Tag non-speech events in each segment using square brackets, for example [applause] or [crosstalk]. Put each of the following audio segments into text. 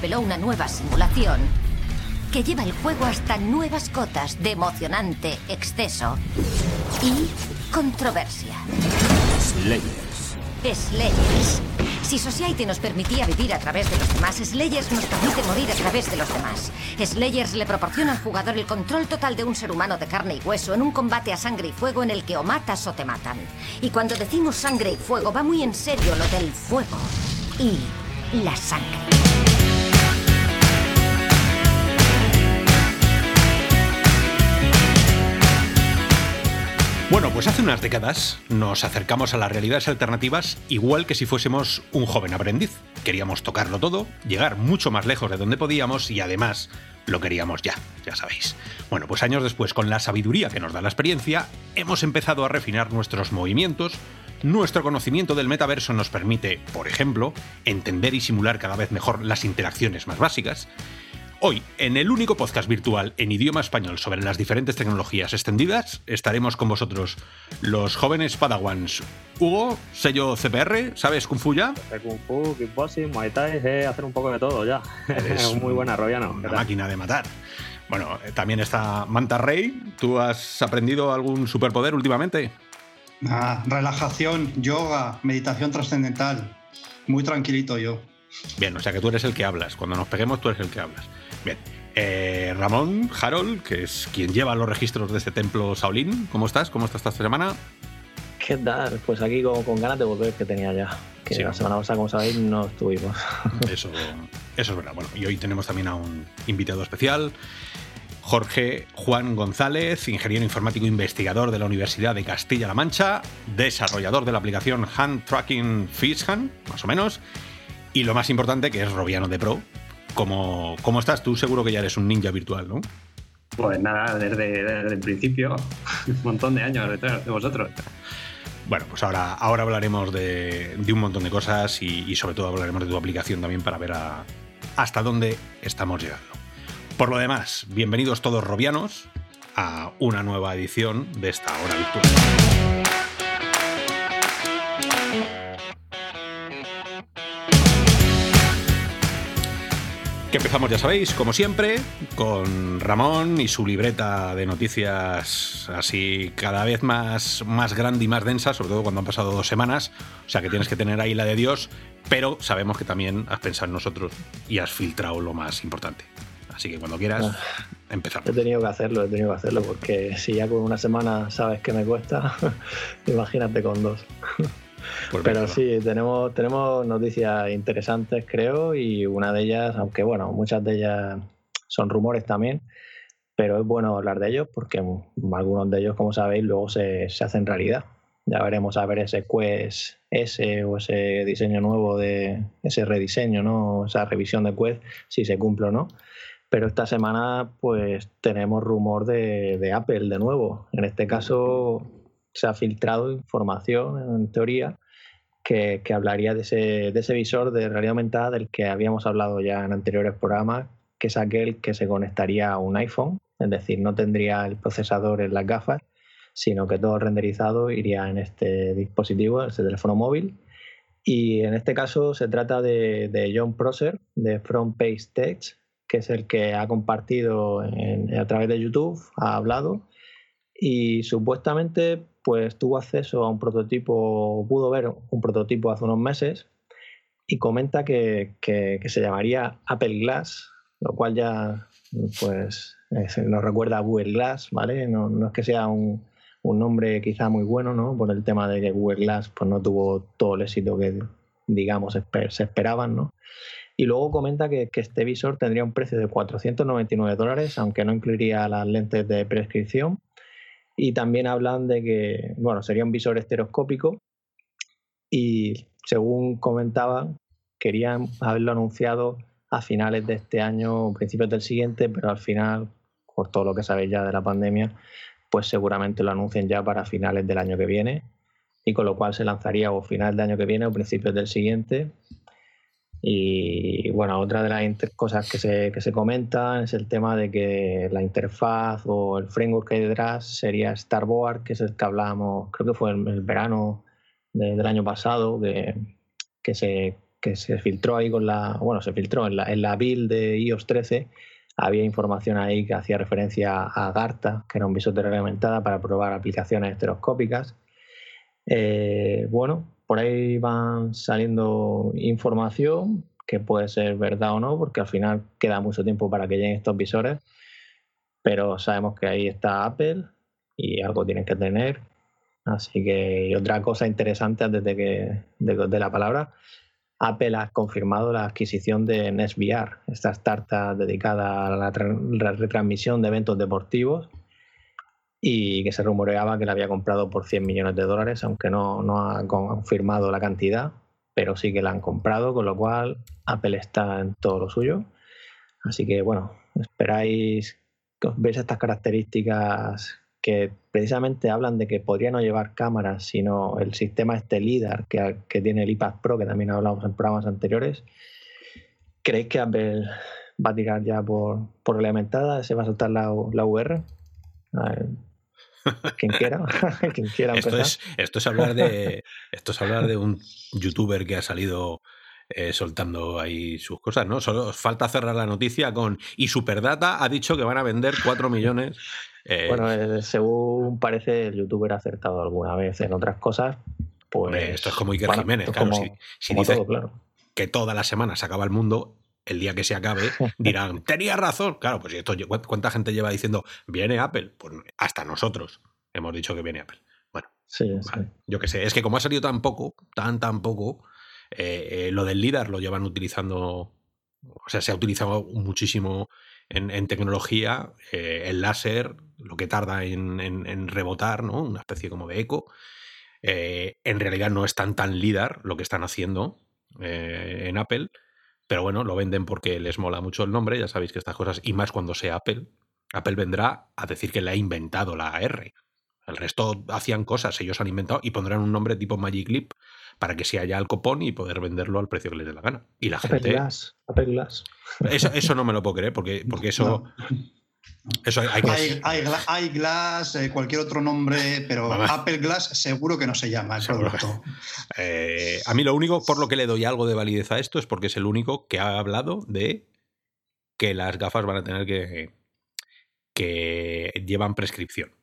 desveló una nueva simulación que lleva el juego hasta nuevas cotas de emocionante exceso y controversia. Slayers. Slayers. Si Society nos permitía vivir a través de los demás, Slayers nos permite morir a través de los demás. Slayers le proporciona al jugador el control total de un ser humano de carne y hueso en un combate a sangre y fuego en el que o matas o te matan. Y cuando decimos sangre y fuego, va muy en serio lo del fuego y la sangre. Bueno, pues hace unas décadas nos acercamos a las realidades alternativas igual que si fuésemos un joven aprendiz. Queríamos tocarlo todo, llegar mucho más lejos de donde podíamos y además lo queríamos ya, ya sabéis. Bueno, pues años después, con la sabiduría que nos da la experiencia, hemos empezado a refinar nuestros movimientos, nuestro conocimiento del metaverso nos permite, por ejemplo, entender y simular cada vez mejor las interacciones más básicas, Hoy, en el único podcast virtual en idioma español sobre las diferentes tecnologías extendidas, estaremos con vosotros los jóvenes Padawans. Hugo, sello CPR, ¿sabes Kung Fu ya? Kung Fu, kickboxing, Muay Thai, hacer un poco de todo ya. Es [laughs] muy buena, Robiano. Una máquina de matar. Bueno, eh, también está Manta Rey. ¿Tú has aprendido algún superpoder últimamente? Ah, relajación, yoga, meditación trascendental. Muy tranquilito yo. Bien, o sea que tú eres el que hablas. Cuando nos peguemos, tú eres el que hablas. Bien. Eh, Ramón Harold, que es quien lleva los registros de este templo Shaolin. ¿Cómo estás? ¿Cómo estás esta semana? ¿Qué tal? Pues aquí con, ganas de volver que tenía ya. Que la semana pasada, como sabéis, no estuvimos. [laughs] Eso, eso es verdad. Bueno, y hoy tenemos también a un invitado especial. Jorge Juan González, ingeniero informático investigador de la Universidad de Castilla-La Mancha, desarrollador de la aplicación Hand Tracking Fishhand, más o menos, y lo más importante que es Robiano de Pro, ¿Cómo, ¿Cómo estás? Tú seguro que ya eres un ninja virtual, ¿no? Pues nada, desde, el principio, un montón de años detrás de vosotros. Bueno, pues ahora, ahora hablaremos de, un montón de cosas y, sobre todo hablaremos de tu aplicación también para ver hasta dónde estamos llegando. Por lo demás, bienvenidos todos robianos a una nueva edición de esta hora virtual. Que empezamos, ya sabéis, como siempre, con Ramón y su libreta de noticias así cada vez más, más grande y más densa, sobre todo cuando han pasado dos semanas. O sea que tienes que tener ahí la de Dios, pero sabemos que también has pensado en nosotros y has filtrado lo más importante. Así que cuando quieras, ah, empezamos. He tenido que hacerlo, he tenido que hacerlo, porque si ya con una semana sabes que me cuesta, [laughs] imagínate con dos. [laughs] Pues Pero sí, tenemos, tenemos noticias interesantes, creo, y una de ellas, aunque bueno, muchas de ellas son rumores también, pero es bueno hablar de ellos porque algunos de ellos, como sabéis, luego se, se hacen realidad. Ya veremos a ver ese Quest S o ese diseño nuevo de ese rediseño, ¿no? Esa revisión de Quest, si se cumple o no. Pero esta semana, pues tenemos rumor de, de Apple de nuevo. En este caso, se ha filtrado información, en teoría, que, hablaría de ese, de ese, visor de realidad aumentada del que habíamos hablado ya en anteriores programas, que es aquel que se conectaría a un iPhone, es decir, no tendría el procesador en las gafas, sino que todo renderizado iría en este dispositivo, este teléfono móvil. Y en este caso se trata de, de John Prosser, de Front Page Text, que es el que ha compartido a través de YouTube, ha hablado y supuestamente pues tuvo acceso a un prototipo, pudo ver un prototipo hace unos meses y comenta que, se llamaría Apple Glass, lo cual ya pues nos recuerda a Google Glass, ¿vale? No, es que sea un, nombre quizá muy bueno, ¿no? Por el tema de que Google Glass pues no tuvo todo el éxito que digamos se esperaban, ¿no? Y luego comenta que, que, este visor tendría un precio de 499 dólares, aunque no incluiría las lentes de prescripción y también hablan de que, bueno, sería un visor estereoscópico y según comentaban, querían haberlo anunciado a finales de este año o principios del siguiente, pero al final, por todo lo que sabéis ya de la pandemia, pues seguramente lo anuncien ya para finales del año que viene y con lo cual se lanzaría o final del año que viene o principios del siguiente y bueno, otra de las cosas que se, que se comentan es el tema de que la interfaz o el framework que hay detrás sería Starboard, que es el que hablábamos, creo que fue el, el verano del año pasado, que, que se que se filtró ahí con la, bueno, se filtró en la, en la build de iOS 13, había información ahí que hacía referencia a Garta, que era un visor de reglamentada para probar aplicaciones estereoscópicas. Eh, bueno, por ahí van saliendo información que puede ser verdad o no, porque al final queda mucho tiempo para que lleguen estos visores, pero sabemos que ahí está Apple y algo tienen que tener. Así que otra cosa interesante antes de que de la palabra Apple ha confirmado la adquisición de NesVR, esta startup dedicada a la, retransmisión de eventos deportivos y que se rumoreaba que la había comprado por 100 millones de dólares, aunque no, no ha confirmado la cantidad, pero sí que la han comprado, con lo cual Apple está en todo lo suyo. Así que bueno, esperáis que os veáis estas características que precisamente hablan de que podría no llevar cámaras, sino el sistema este LIDAR que, que tiene el iPad Pro, que también hablamos en programas anteriores. ¿Creéis que Apple va a tirar ya por, por elementada? ¿Se va a saltar la, la VR? Quien quiera, [laughs] quien quiera esto es, esto es hablar de esto es hablar de un youtuber que ha salido eh, soltando ahí sus cosas, ¿no? Solo falta cerrar la noticia con y Superdata ha dicho que van a vender 4 millones bueno, eh, según parece, el youtuber ha acertado alguna vez en otras cosas. Pues, esto es como Iker Jiménez, claro. si, dice que toda la semana se acaba el mundo, el día que se acabe [laughs] dirán, tenía razón. Claro, pues esto, ¿cuánta gente lleva diciendo, viene Apple? Pues hasta nosotros hemos dicho que viene Apple. Bueno, yo qué sé, es que como ha salido tan poco, tan, tan poco, eh, eh, lo del LIDAR lo llevan utilizando, o sea, se ha utilizado muchísimo en, tecnología, eh, el láser, lo que tarda en, rebotar, ¿no? Una especie como de eco. En realidad no es tan tan LIDAR lo que están haciendo en Apple, pero bueno, lo venden porque les mola mucho el nombre, ya sabéis que estas cosas, y más cuando sea Apple, Apple vendrá a decir que le ha inventado la R. El resto hacían cosas, ellos han inventado y pondrán un nombre tipo Magic Leap para que sea ya el copón y poder venderlo al precio que les dé la gana. Y la gente. Glass, Apple Glass. Eso, eso no me lo puedo creer, porque, porque [laughs] eso. Eso hay, que... hay, Glass, eh, cualquier otro nombre, pero Apple Glass seguro que no se llama el producto. [laughs] Eh, a mí lo único por lo que le doy algo de validez a esto es porque es el único que ha hablado de que las gafas van a tener que, que llevan prescripción.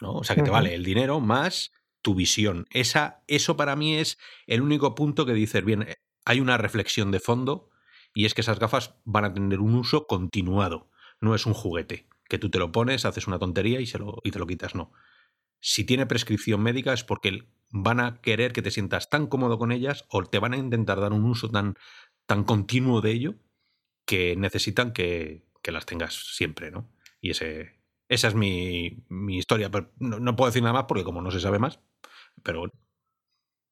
¿no? O sea, que te vale el dinero más tu visión. Esa, eso para mí es el único punto que dices, bien, eh, hay una reflexión de fondo y es que esas gafas van a tener un uso continuado. No es un juguete, que tú te lo pones, haces una tontería y, se lo, y te lo quitas, no. Si tiene prescripción médica es porque van a querer que te sientas tan cómodo con ellas o te van a intentar dar un uso tan, tan continuo de ello que necesitan que, que las tengas siempre, ¿no? Y ese, esa es mi, mi historia. Pero no, puedo decir nada más porque como no se sabe más, pero bueno.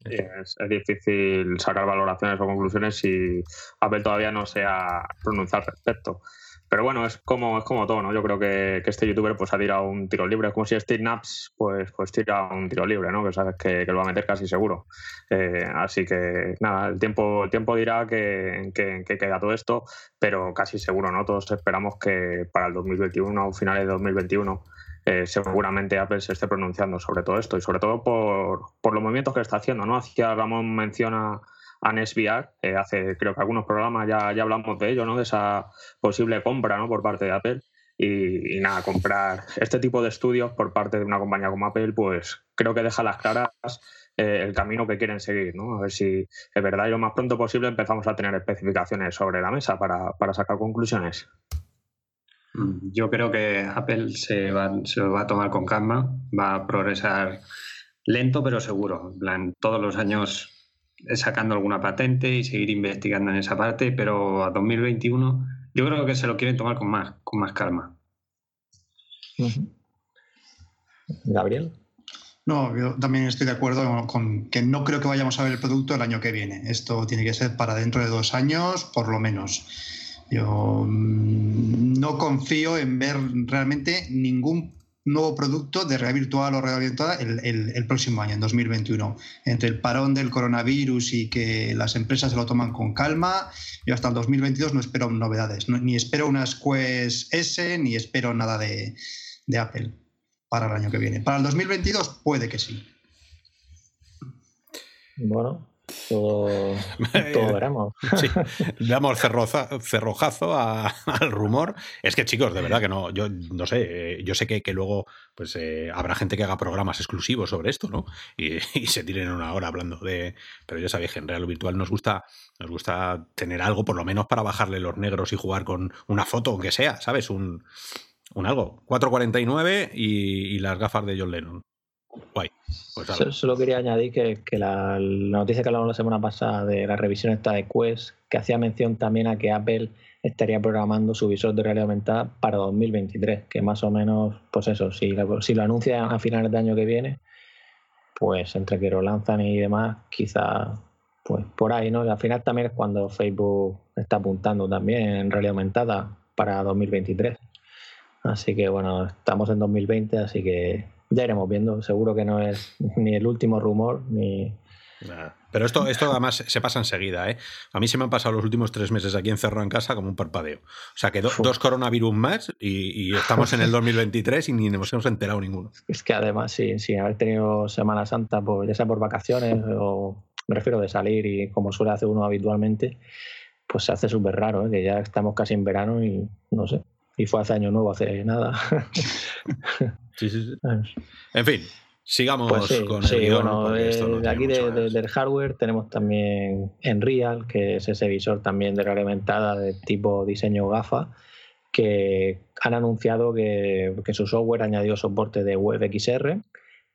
es, difícil sacar valoraciones o conclusiones si Apple todavía no se ha pronunciado al respecto. Pero bueno, es como, es como todo, ¿no? Yo creo que, este youtuber pues ha tirado un tiro libre. Es como si Steve Naps pues, pues tira un tiro libre, ¿no? Que sabes que, lo va a meter casi seguro. Eh, así que nada, el tiempo, el tiempo dirá que, que, queda todo esto, pero casi seguro, ¿no? Todos esperamos que para el 2021 o finales de 2021 eh, seguramente Apple se esté pronunciando sobre todo esto y sobre todo por, por los movimientos que está haciendo, ¿no? Hacía Ramón menciona a NesVR. Eh, hace creo que algunos programas ya, ya hablamos de ello, ¿no? De esa posible compra ¿no? por parte de Apple. Y, nada, comprar este tipo de estudios por parte de una compañía como Apple, pues creo que deja las claras eh, el camino que quieren seguir, ¿no? A ver si es verdad y lo más pronto posible empezamos a tener especificaciones sobre la mesa para, para sacar conclusiones. Mm, yo creo que Apple se va, se va a tomar con calma, va a progresar lento pero seguro. En plan, todos los años sacando alguna patente y seguir investigando en esa parte, pero a 2021 yo creo que se lo quieren tomar con más, con más calma. Gabriel. No, yo también estoy de acuerdo con que no creo que vayamos a ver el producto el año que viene. Esto tiene que ser para dentro de dos años, por lo menos. Yo mm, no confío en ver realmente ningún nuevo producto de realidad virtual o realidad virtual el, el, próximo año, en 2021. Entre el parón del coronavirus y que las empresas se lo toman con calma, yo hasta el 2022 no espero novedades. ni espero unas Quest S, ni espero nada de, de Apple para el año que viene. Para el 2022 puede que sí. Bueno, todo, [laughs] todo veremos. Sí, [laughs] damos cerrojazo al rumor. Es que, chicos, de verdad que no, yo no sé, yo sé que, que luego pues eh, habrá gente que haga programas exclusivos sobre esto, ¿no? [laughs] Y, se tiren una hora hablando de. Pero ya sabéis que en Real Virtual nos gusta, nos gusta tener algo, por lo menos para bajarle los negros y jugar con una foto, aunque sea, ¿sabes? Un, un algo. 4.49 y, y las gafas de John Lennon. Guay. Pues Solo quería añadir que, la, noticia que hablamos la semana pasada de la revisión esta de Quest, que hacía mención también a que Apple estaría programando su visor de realidad aumentada para 2023, que más o menos, pues eso, si lo, si anuncian a finales de año que viene, pues entre que lo lanzan y demás, quizá pues por ahí, ¿no? al final también es cuando Facebook está apuntando también en realidad aumentada para 2023. Así que bueno, estamos en 2020, así que ya iremos viendo. Seguro que no es ni el último rumor ni. Pero esto, esto además se pasa enseguida, ¿eh? A mí se me han pasado los últimos tres meses aquí encerrado en casa como un parpadeo. O sea que dos coronavirus más y, estamos en el 2023 y ni nos hemos enterado ninguno. Es que además, sin, sin haber tenido Semana Santa, pues, ya sea por vacaciones o me refiero de salir y como suele hacer uno habitualmente, pues se hace súper raro, ¿eh? que ya estamos casi en verano y no sé. Y fue hace año nuevo, hace nada. [laughs] Sí, sí, sí. En fin, sigamos pues con el bueno, de aquí del hardware tenemos también Enreal, que es ese visor también de realidad aumentada de tipo diseño GAFA, que han anunciado que, que su software ha añadido soporte de WebXR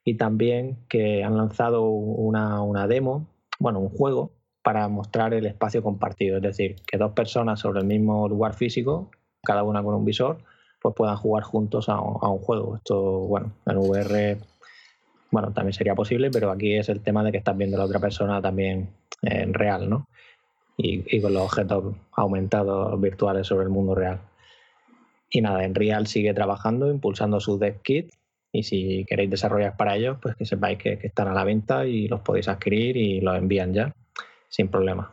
y también que han lanzado una, una demo, bueno, un juego para mostrar el espacio compartido, es decir, que dos personas sobre el mismo lugar físico, cada una con un visor, pues puedan jugar juntos a, un juego. Esto, bueno, en VR, bueno, también sería posible, pero aquí es el tema de que estás viendo a la otra persona también en real, ¿no? Y, con los objetos aumentados virtuales sobre el mundo real. Y nada, en Real sigue trabajando, impulsando su dev kit. Y si queréis desarrollar para ellos, pues que sepáis que están a la venta y los podéis adquirir y los envían ya, sin problema.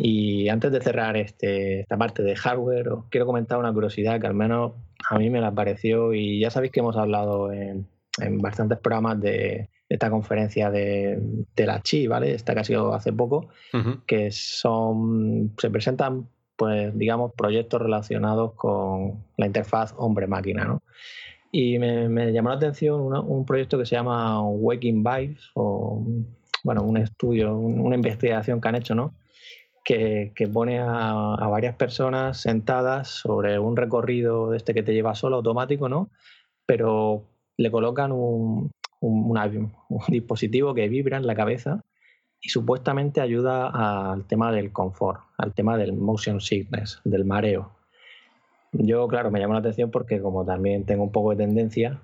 Y antes de cerrar este, esta parte de hardware, os quiero comentar una curiosidad que al menos a mí me la pareció y ya sabéis que hemos hablado en, bastantes programas de, esta conferencia de, la Chi, ¿vale? Esta que ha sido hace poco, que son, se presentan, pues, digamos, proyectos relacionados con la interfaz hombre-máquina, ¿no? Y me, llamó la atención un proyecto que se llama Waking Vibes, o, bueno, un estudio, una investigación que han hecho, ¿no? Que, pone a, varias personas sentadas sobre un recorrido de este que te lleva solo automático, ¿no? Pero le colocan un, dispositivo que vibra en la cabeza y supuestamente ayuda al tema del confort, al tema del motion sickness, del mareo. Yo, claro, me llama la atención porque como también tengo un poco de tendencia,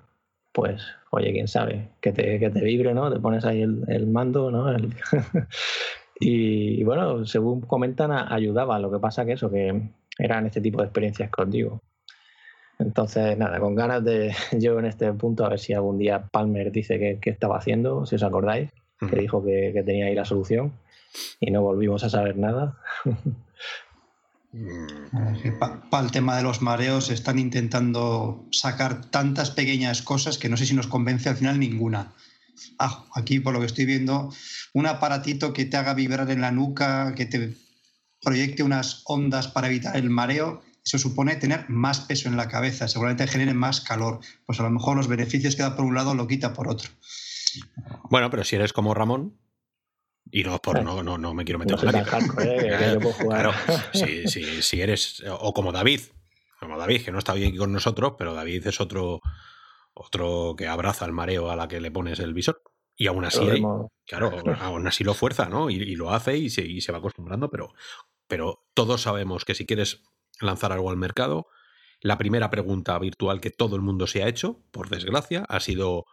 pues, oye, quién sabe, que te, que te vibre, ¿no? Te pones ahí el, mando, ¿no? [laughs] Y, bueno, según comentan, ayudaba. Lo que pasa que eso, que eran este tipo de experiencias contigo. Entonces, nada, con ganas de [laughs] yo en este punto, a ver si algún día Palmer dice que, estaba haciendo, si os acordáis, que dijo que, tenía ahí la solución y no volvimos a saber nada. Para el tema de los mareos están intentando sacar tantas pequeñas cosas que no sé si nos convence al final ninguna. Ah, aquí por lo que estoy viendo, un aparatito que te haga vibrar en la nuca, que te proyecte unas ondas para evitar el mareo, eso supone tener más peso en la cabeza, seguramente genere más calor. Pues a lo mejor los beneficios que da por un lado lo quita por otro. Bueno, pero si eres como Ramón, y no, por, no, no, no me quiero meter en la Claro, si, eres, o como David, como David, que no está bien aquí con nosotros, pero David es otro, otro que abraza el mareo a la que le pones el visor. Y aún así, claro, aún así lo fuerza, ¿no? Y, lo hace y se, se, va acostumbrando, pero, pero todos sabemos que si quieres lanzar algo al mercado, la primera pregunta virtual que todo el mundo se ha hecho, por desgracia, ha sido...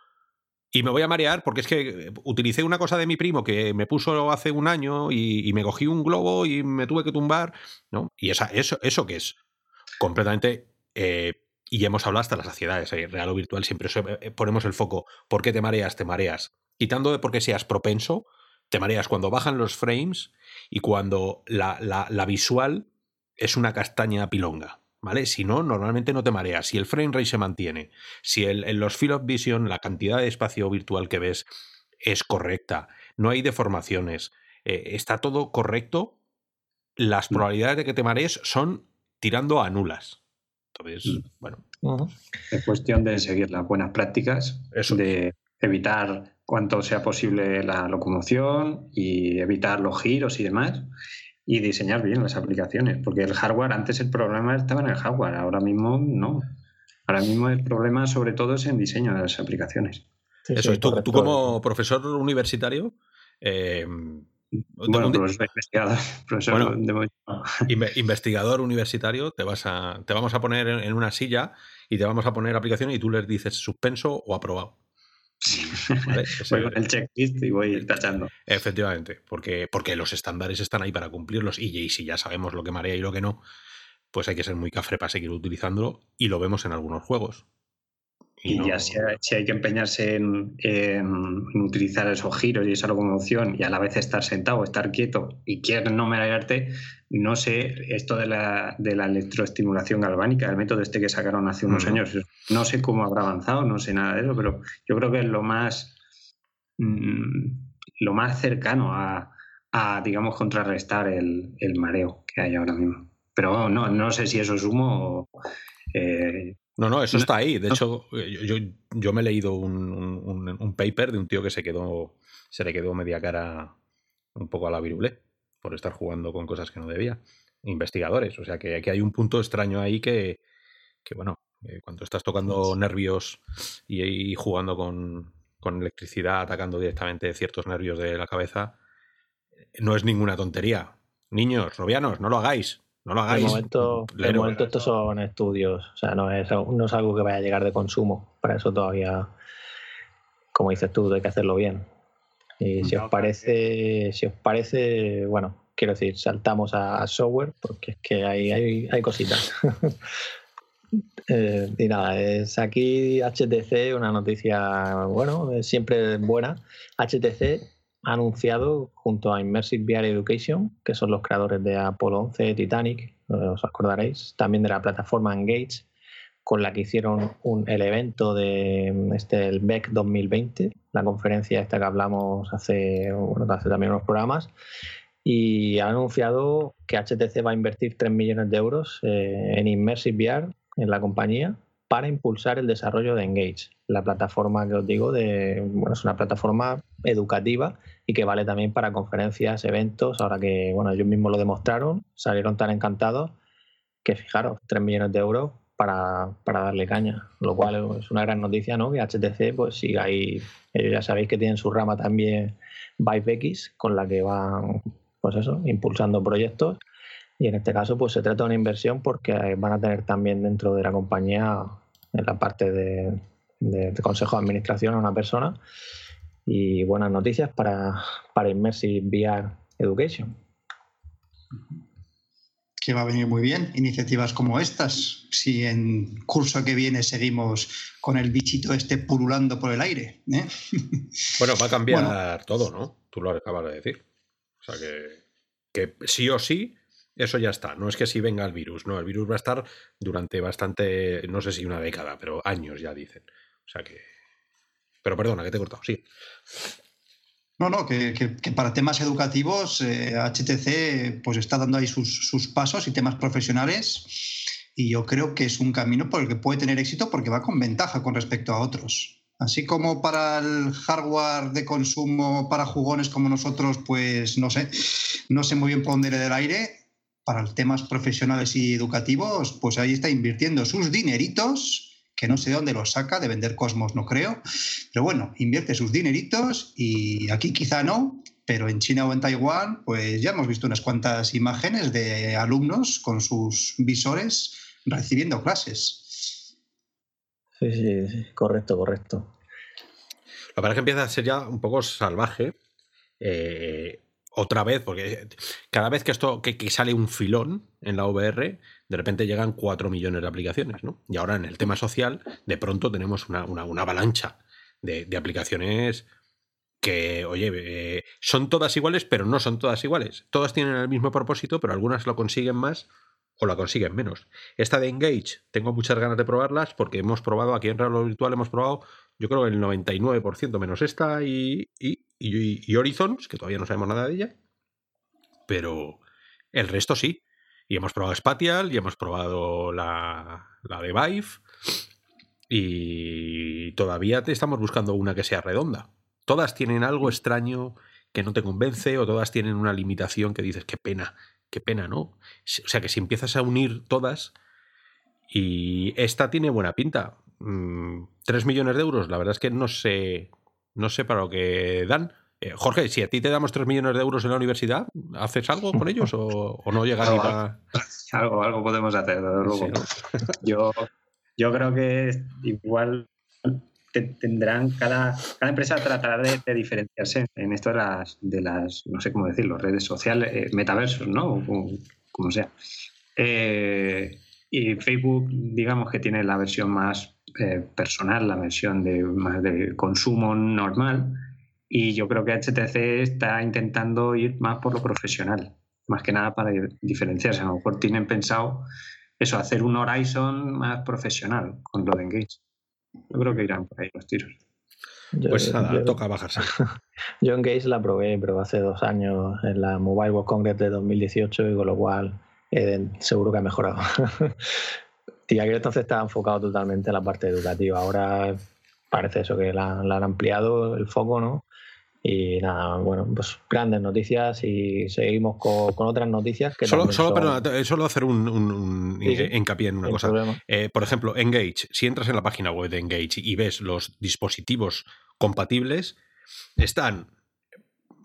Y me voy a marear porque es que utilicé una cosa de mi primo que me puso hace un año y, me cogí un globo y me tuve que tumbar, ¿no? Y esa, eso, eso que es completamente eh, y hemos hablado hasta las saciedades, ¿eh? real o virtual, siempre eh, ponemos el foco. ¿Por qué te mareas? Te mareas. Quitando de porque seas propenso, te mareas cuando bajan los frames y cuando la, la, visual es una castaña pilonga. ¿Vale? Si no, normalmente no te mareas. Si el frame rate se mantiene, si el, en los field of vision, la cantidad de espacio virtual que ves es correcta, no hay deformaciones, está todo correcto, las mm. probabilidades de que te marees son tirando a nulas. Entonces, mm. bueno. Es cuestión de seguir las buenas prácticas, de evitar cuanto sea posible la locomoción y evitar los giros y demás y diseñar bien las aplicaciones, porque el hardware, antes el problema estaba en el hardware, ahora mismo no. Ahora mismo el problema sobre todo es en diseño de las aplicaciones. Eso, tú, tú, como profesor universitario, eh, bueno, investigador, [laughs] profesor [laughs] investigador universitario, te vas a, te vamos a poner en una silla y te vamos a poner aplicaciones y tú les dices suspenso o aprobado. voy [laughs] con el checklist y voy tachando. Efectivamente, porque, porque los estándares están ahí para cumplirlos y, si ya sabemos lo que marea y lo que no, pues hay que ser muy cafre para seguir utilizándolo y lo vemos en algunos juegos. Y, ya si hay, que empeñarse en, utilizar esos giros y esa locomoción y a la vez estar sentado, estar quieto y quieres no marearte, no sé, esto de la, de la electroestimulación galvánica, el método este que sacaron hace unos años, no sé cómo habrá avanzado, no sé nada de eso, pero yo creo que es lo más, mm, lo más cercano a, digamos, contrarrestar el, mareo que hay ahora mismo. Pero no, no sé si eso es humo o... Eh, no, no, eso está ahí. De hecho, yo, yo, me he leído un, paper de un tío que se quedó, se le quedó media cara un poco a la virulé por estar jugando con cosas que no debía. Investigadores, o sea que, que hay un punto extraño ahí que, que bueno, eh, cuando estás tocando nervios y, jugando con, con, electricidad, atacando directamente ciertos nervios de la cabeza, no es ninguna tontería. Niños, robianos, no lo hagáis. No lo hagáis. De momento, de momento estos son estudios, o sea, no es, no es algo que vaya a llegar de consumo. Para eso todavía, como dices tú, hay que hacerlo bien. Y si os parece, si os parece, bueno, quiero decir, saltamos a, software, porque es que hay, hay, hay cositas. [laughs] Eh, y nada, es aquí HTC, una noticia, bueno, siempre buena. HTC anunciado junto a Immersive VR Education, que son los creadores de Apollo 11, Titanic, eh, os acordaréis, también de la plataforma Engage, con la que hicieron un, el evento de este, el BEC 2020, la conferencia esta que hablamos hace, bueno, hace también unos programas, y ha anunciado que HTC va a invertir 3 millones de euros eh, en Immersive VR en la compañía para impulsar el desarrollo de Engage, la plataforma que os digo, de, bueno, es una plataforma educativa y que vale también para conferencias, eventos, ahora que bueno, ellos mismos lo demostraron, salieron tan encantados que fijaros, 3 millones de euros para, darle caña, lo cual es una gran noticia, ¿no? Que HTC pues siga ahí, ellos ya sabéis que tienen su rama también ViveX, con la que van, pues eso, impulsando proyectos y en este caso pues se trata de una inversión porque van a tener también dentro de la compañía en la parte de, de consejo de administración a una persona y buenas noticias para, para Immersive VR Education. Que va a venir muy bien, iniciativas como estas, si en curso que viene seguimos con el bichito este pululando por el aire. ¿eh? [laughs] Bueno, va a cambiar todo, ¿no? Tú lo acabas de decir. O sea que, que sí o sí, eso ya está. No es que si venga el virus, no, el virus va a estar durante bastante, no sé si una década, pero años ya dicen. Sea que pero perdona, que te he cortado, sí. No, no, que, para temas educativos HTC eh, pues está dando ahí sus, pasos y temas profesionales y yo creo que es un camino por el que puede tener éxito porque va con ventaja con respecto a otros. Así como para el hardware de consumo para jugones como nosotros, pues no sé, no sé muy bien por dónde le del aire, para temas profesionales y educativos, pues ahí está invirtiendo sus dineritos que no sé de dónde los saca, de vender Cosmos no creo, pero bueno, invierte sus dineritos y aquí quizá no, pero en China o en Taiwán, pues ya hemos visto unas cuantas imágenes de alumnos con sus visores recibiendo clases. Sí, sí, sí. correcto, correcto. La verdad es que empieza a ser ya un poco salvaje. Eh, otra vez, porque cada vez que esto que, sale un filón en la VR, de repente llegan 4 millones de aplicaciones, ¿no? Y ahora en el tema social, de pronto tenemos una, avalancha de, aplicaciones que, oye, eh, son todas iguales, pero no son todas iguales. Todas tienen el mismo propósito, pero algunas lo consiguen más o la consiguen menos. Esta de Engage, tengo muchas ganas de probarlas porque hemos probado, aquí en Real Virtual hemos probado, yo creo el 99% menos esta y, y, y, Horizons, que todavía no sabemos nada de ella. pero el resto sí. Y hemos probado Spatial, y hemos probado la, la de Vive, y todavía te estamos buscando una que sea redonda. Todas tienen algo extraño que no te convence, o todas tienen una limitación que dices, qué pena, qué pena, ¿no? O sea que si empiezas a unir todas, y esta tiene buena pinta. Mm, tres millones de euros, la verdad es que no sé, no sé para lo que dan. Eh, Jorge, si a ti te damos 3 millones de euros en la universidad, ¿haces algo con ellos o, no llegas ni para...? [laughs] Algo, algo podemos hacer, luego. yo, yo creo que igual tendrán, cada, cada empresa tratará de, diferenciarse en esto de las, de las, no sé cómo decirlo, redes sociales, eh, metaversos, ¿no? Como, sea. Eh, y Facebook, digamos que tiene la versión más personal, la versión de, más de consumo normal y yo creo que HTC está intentando ir más por lo profesional, más que nada para diferenciarse. A lo mejor tienen pensado eso, hacer un Horizon más profesional con lo de Engage. Yo creo que irán por ahí los tiros. pues nada, toca bajarse. [laughs] Yo Engage la probé, pero hace dos años en la Mobile World Congress de 2018 y con lo cual eh, seguro que ha mejorado. [laughs] y aquel entonces estaba enfocado totalmente en la parte educativa. Ahora parece eso que la han ampliado el foco, ¿no? Y nada, bueno, pues grandes noticias y seguimos con, otras noticias que Solo, solo, eh, solo hacer un, hincapié en una cosa. Eh, por ejemplo, Engage, si entras en la página web de Engage y ves los dispositivos compatibles, están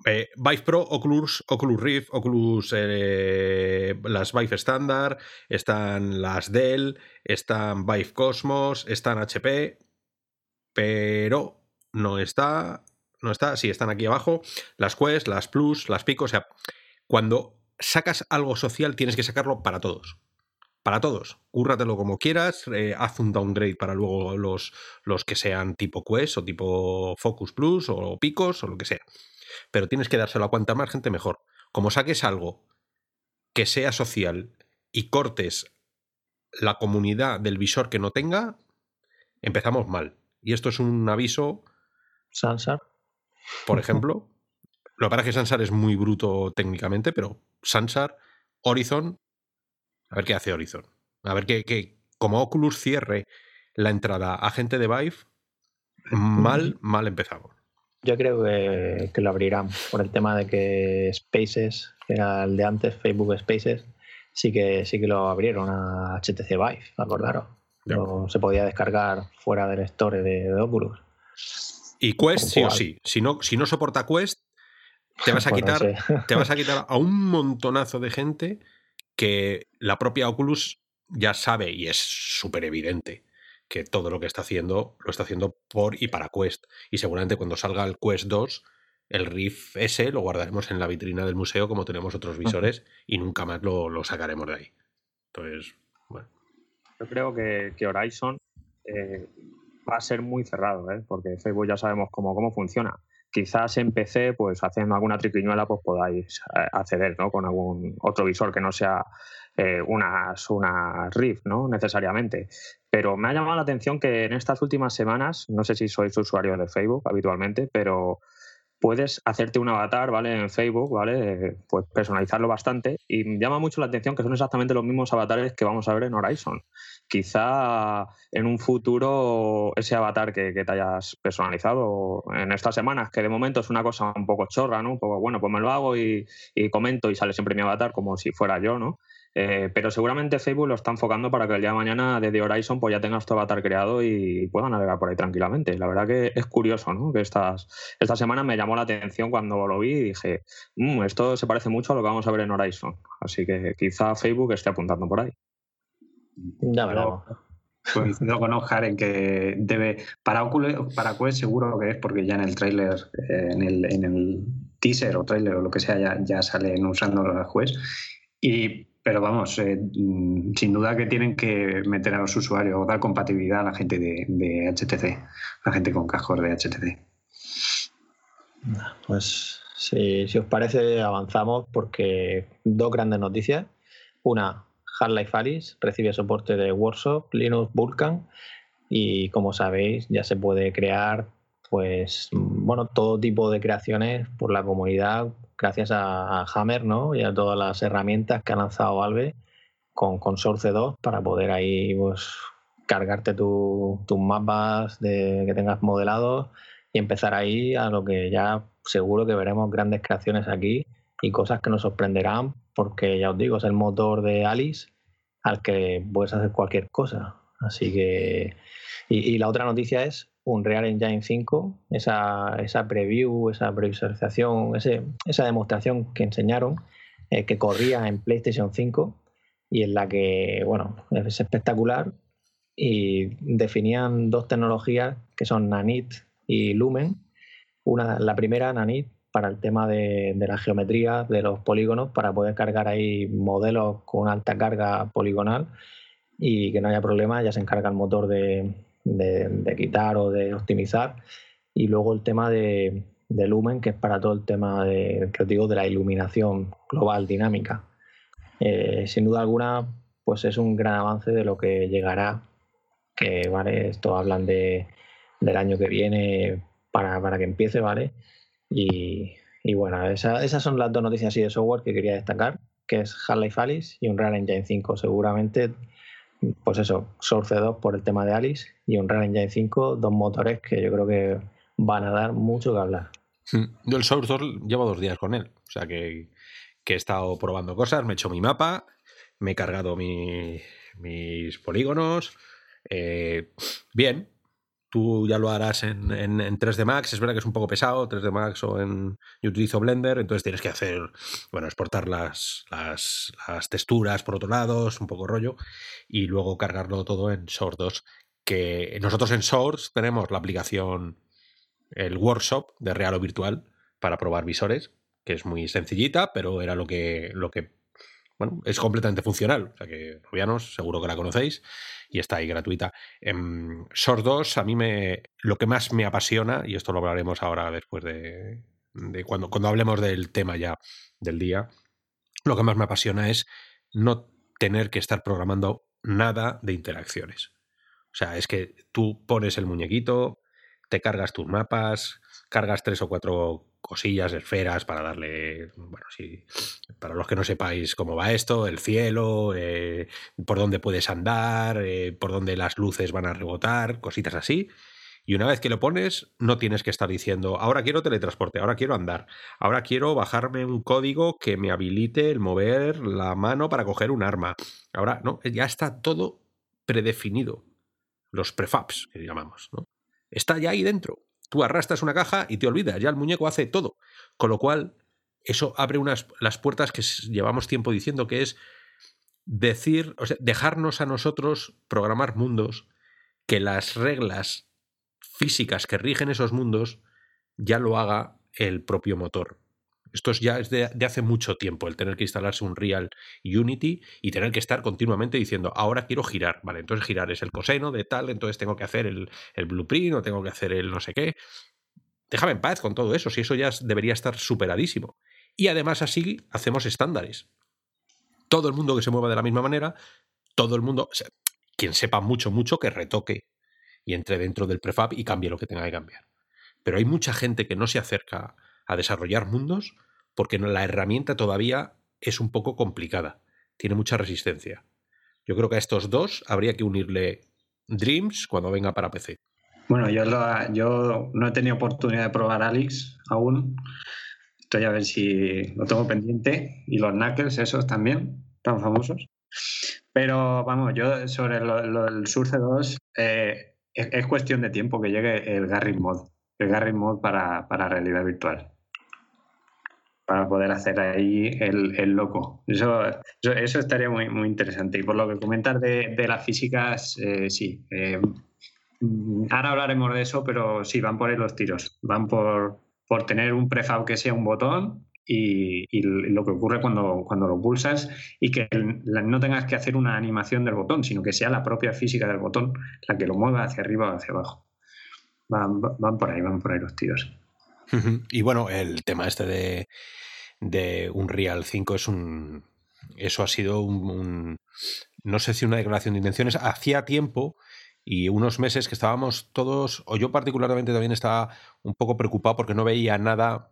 eh, Vive Pro, Oculus, Oculus Rift, Oculus, las Vive Standard, están las Dell, están Vive Cosmos, están HP, pero no está no está, sí, están aquí abajo, las Quest, las Plus, las Pico, o sea, cuando sacas algo social tienes que sacarlo para todos. Para todos. Cúrratelo como quieras, eh, haz un downgrade para luego los, los que sean tipo Quest o tipo Focus Plus o Picos o lo que sea. Pero tienes que dárselo a cuanta más gente mejor. Como saques algo que sea social y cortes la comunidad del visor que no tenga, empezamos mal. Y esto es un aviso. Sansar por ejemplo. Lo que pasa es que Sansar es muy bruto técnicamente, pero Sansar, Horizon, a ver qué hace Horizon. A ver qué, como Oculus cierre la entrada a gente de Vive, mal, mal empezamos. Yo creo que, lo abrirán por el tema de que Spaces, que era el de antes, Facebook Spaces, sí que, sí que lo abrieron a HTC Vive, acordaros. se podía descargar fuera del store de Oculus. Y Quest sí o sí. Si no, si no soporta Quest, te vas a quitar, [laughs] te vas a quitar a un montonazo de gente que la propia Oculus ya sabe y es súper evidente que todo lo que está haciendo lo está haciendo por y para Quest. Y seguramente cuando salga el Quest 2, el Rift S lo guardaremos en la vitrina del museo como tenemos otros visores y nunca más lo, sacaremos de ahí. Entonces, bueno. Yo creo que, que Horizon eh, va a ser muy cerrado, ¿eh? porque Facebook ya sabemos cómo, cómo funciona. Quizás en PC, pues haciendo alguna triquiñuela, pues podáis eh, acceder ¿no? con algún otro visor que no sea eh, unas, una Rift, ¿no? necesariamente. Pero me ha llamado la atención que en estas últimas semanas, no sé si sois usuarios de Facebook habitualmente, pero puedes hacerte un avatar, ¿vale? En Facebook, ¿vale? Pues personalizarlo bastante y llama mucho la atención que son exactamente los mismos avatares que vamos a ver en Horizon. Quizá en un futuro ese avatar que, te hayas personalizado en estas semanas, que de momento es una cosa un poco chorra, ¿no? Un poco, bueno, pues me lo hago y, y comento y sale siempre mi avatar como si fuera yo, ¿no? Eh, pero seguramente Facebook lo está enfocando para que el día de mañana desde Horizon pues ya tengas tu avatar creado y pueda navegar por ahí tranquilamente. La verdad que es curioso, ¿no? Que estas, esta semana me llamó la atención cuando lo vi y dije, mm, esto se parece mucho a lo que vamos a ver en Horizon. Así que quizá Facebook esté apuntando por ahí. Ya veremos. Coincido con Oscar en que debe. Para Oculus, para Quest seguro que es porque ya en el trailer, eh, en, el, en el teaser o trailer o lo que sea, ya, ya salen usando los Quest. Y pero vamos, eh, mm, sin duda que tienen que meter a los usuarios o dar compatibilidad a la gente de, HTC, a la gente con cascos de HTC. Pues si, os parece, avanzamos porque dos grandes noticias. Una, Half-Life Alice recibe soporte de Workshop, Linux, Vulkan y como sabéis ya se puede crear pues bueno todo tipo de creaciones por la comunidad gracias a, Hammer ¿no? y a todas las herramientas que ha lanzado Valve con, con Source 2 para poder ahí pues, cargarte tus mapas de, que tengas modelados y empezar ahí a lo que ya seguro que veremos grandes creaciones aquí y cosas que nos sorprenderán porque ya os digo, es el motor de Alice al que puedes hacer cualquier cosa. Así que... Y, la otra noticia es un Real Engine 5, esa, esa preview, esa previsualización, ese, esa demostración que enseñaron, eh, que corría en PlayStation 5 y en la que, bueno, es espectacular y definían dos tecnologías que son Nanit y Lumen. Una, la primera, Nanit, para el tema de, la geometría de los polígonos, para poder cargar ahí modelos con alta carga poligonal y que no haya problema, ya se encarga el motor de, quitar o de optimizar. Y luego el tema de, Lumen, que es para todo el tema de, que os digo, de la iluminación global dinámica. Eh, sin duda alguna, pues es un gran avance de lo que llegará que vale, esto hablan de, del año que viene para, para que empiece, ¿vale? Y, y bueno, esas son las dos noticias así de software que quería destacar, que es Half-Life Alice y Unreal Engine 5. Seguramente, pues eso, Source 2 por el tema de Alice y Unreal Engine 5, dos motores que yo creo que van a dar mucho que hablar. Hmm. Yo el Source 2 llevo dos días con él, o sea que, que he estado probando cosas, me he hecho mi mapa, me he cargado mi, mis polígonos, eh, bien, tú ya lo harás en, 3D Max, es verdad que es un poco pesado, 3D Max o en... Yo utilizo Blender, entonces tienes que hacer, bueno, exportar las, las, texturas por otro lado, es un poco rollo, y luego cargarlo todo en Source 2, que nosotros en Source tenemos la aplicación, el workshop de real o virtual para probar visores, que es muy sencillita, pero era lo que, lo que bueno, es completamente funcional. O sea que, Rubianos, seguro que la conocéis y está ahí gratuita. En Source 2, a mí me, lo que más me apasiona, y esto lo hablaremos ahora después de, cuando, cuando hablemos del tema ya del día, lo que más me apasiona es no tener que estar programando nada de interacciones. O sea, es que tú pones el muñequito, te cargas tus mapas, cargas tres o cuatro cosillas, esferas para darle, bueno, sí, para los que no sepáis cómo va esto, el cielo, eh, por dónde puedes andar, eh, por dónde las luces van a rebotar, cositas así. Y una vez que lo pones, no tienes que estar diciendo, ahora quiero teletransporte, ahora quiero andar, ahora quiero bajarme un código que me habilite el mover la mano para coger un arma. Ahora, no, ya está todo predefinido. Los prefabs, que llamamos, ¿no? Está ya ahí dentro. Tú arrastras una caja y te olvidas, ya el muñeco hace todo. Con lo cual, eso abre unas, las puertas que llevamos tiempo diciendo, que es decir, o sea, dejarnos a nosotros programar mundos que las reglas físicas que rigen esos mundos ya lo haga el propio motor. Esto es ya es de, hace mucho tiempo, el tener que instalarse un Real Unity y tener que estar continuamente diciendo, ahora quiero girar, ¿vale? Entonces girar es el coseno de tal, entonces tengo que hacer el, el blueprint o tengo que hacer el no sé qué. Déjame en paz con todo eso, si eso ya debería estar superadísimo. Y además así hacemos estándares. Todo el mundo que se mueva de la misma manera, todo el mundo, quien sepa mucho, mucho, que retoque y entre dentro del prefab y cambie lo que tenga que cambiar. Pero hay mucha gente que no se acerca a desarrollar mundos porque la herramienta todavía es un poco complicada, tiene mucha resistencia. Yo creo que a estos dos habría que unirle Dreams cuando venga para PC. Bueno, yo, yo no he tenido oportunidad de probar Alex aún. Estoy a ver si lo tengo pendiente. Y los Knuckles, esos también, tan famosos. Pero vamos, yo sobre lo, el Surce 2, eh, es, cuestión de tiempo que llegue el Garry Mod. El Garry Mod para, para realidad virtual para poder hacer ahí el, loco. Eso, eso, estaría muy, muy interesante. Y por lo que comentar de, las físicas, eh, sí. Eh, ahora hablaremos de eso, pero sí, van por ahí los tiros. Van por, por tener un prefab que sea un botón y, lo que ocurre cuando, cuando lo pulsas y que no tengas que hacer una animación del botón, sino que sea la propia física del botón la que lo mueva hacia arriba o hacia abajo. Van, van por ahí, van por ahí los tiros. Y bueno, el tema este de, de Unreal 5 es un. Eso ha sido un, No sé si una declaración de intenciones. Hacía tiempo y unos meses que estábamos todos, o yo particularmente también estaba un poco preocupado porque no veía nada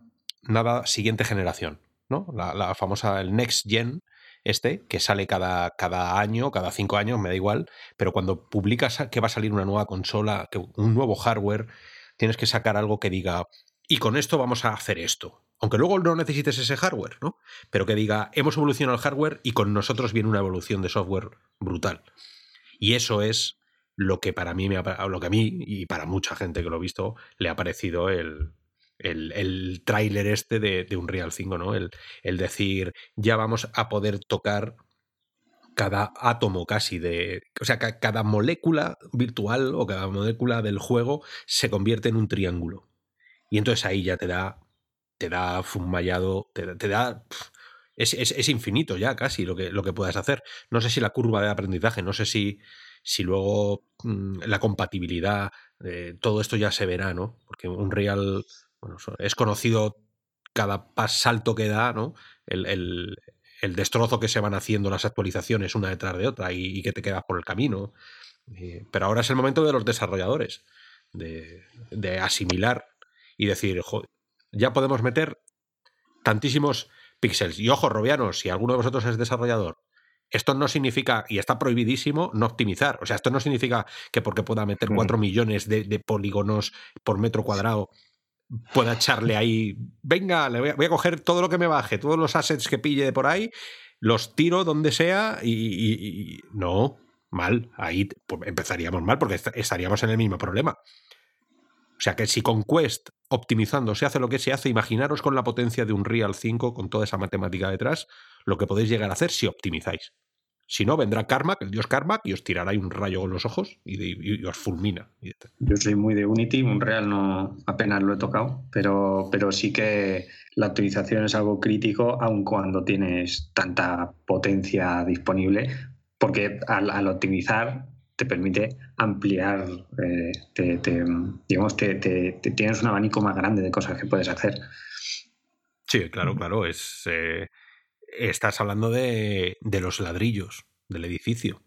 nada siguiente generación, ¿no? La, famosa, el Next Gen, este, que sale cada, cada año, cada cinco años, me da igual, pero cuando publicas que va a salir una nueva consola, que, un nuevo hardware, tienes que sacar algo que diga, y con esto vamos a hacer esto. Aunque luego no necesites ese hardware, ¿no? Pero que diga, hemos evolucionado el hardware y con nosotros viene una evolución de software brutal. Y eso es lo que para mí, me lo que a mí y para mucha gente que lo ha visto, le ha parecido el, el, el tráiler este de, de Unreal 5, ¿no? El, el decir, ya vamos a poder tocar cada átomo casi de. O sea, cada molécula virtual o cada molécula del juego se convierte en un triángulo. Y entonces ahí ya te da. Te da fumallado. Te, da. Es, es, es, infinito ya casi lo que, lo que puedas hacer. No sé si la curva de aprendizaje, no sé si, si luego mmm, la compatibilidad, todo esto ya se verá, ¿no? Porque un real bueno, es conocido cada salto que da, ¿no? El, el, el, destrozo que se van haciendo las actualizaciones una detrás de otra y, y que te quedas por el camino. Eh, pero ahora es el momento de los desarrolladores, de, de asimilar y decir, joder, ya podemos meter tantísimos píxeles. Y ojo, Robianos, si alguno de vosotros es desarrollador, esto no significa, y está prohibidísimo, no optimizar. O sea, esto no significa que porque pueda meter 4 millones de, de polígonos por metro cuadrado pueda echarle ahí, venga, le voy, a, voy, a, coger todo lo que me baje, todos los assets que pille de por ahí, los tiro donde sea y, y, y no, mal, ahí pues empezaríamos mal porque estaríamos en el mismo problema. O sea que si con Quest optimizando se hace lo que se hace, imaginaros con la potencia de un Real 5, con toda esa matemática detrás, lo que podéis llegar a hacer si optimizáis. Si no, vendrá Karmak, el dios Karmak, y os tirará ahí un rayo con los ojos y, os fulmina. Yo soy muy de Unity, un Real no apenas lo he tocado, pero, pero sí que la optimización es algo crítico, aun cuando tienes tanta potencia disponible, porque al optimizar te permite ampliar, eh, te, te, digamos, te, te, tienes un abanico más grande de cosas que puedes hacer. Sí, claro, claro, es... Eh estás hablando de, de, los ladrillos del edificio.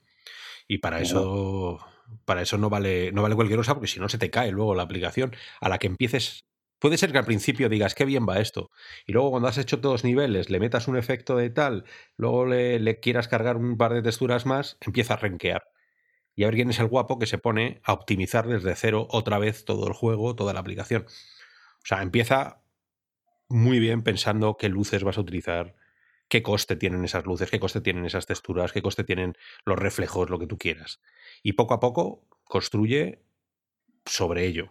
Y para eso, para eso no vale, no vale cualquier cosa, porque si no se te cae luego la aplicación. A la que empieces. Puede ser que al principio digas qué bien va esto. Y luego cuando has hecho todos niveles, le metas un efecto de tal, luego le, le quieras cargar un par de texturas más, empieza a renquear. Y a ver quién es el guapo que se pone a optimizar desde cero otra vez todo el juego, toda la aplicación. O sea, empieza muy bien pensando qué luces vas a utilizar, qué coste tienen esas luces, qué coste tienen esas texturas, qué coste tienen los reflejos, lo que tú quieras. Y poco a poco construye sobre ello.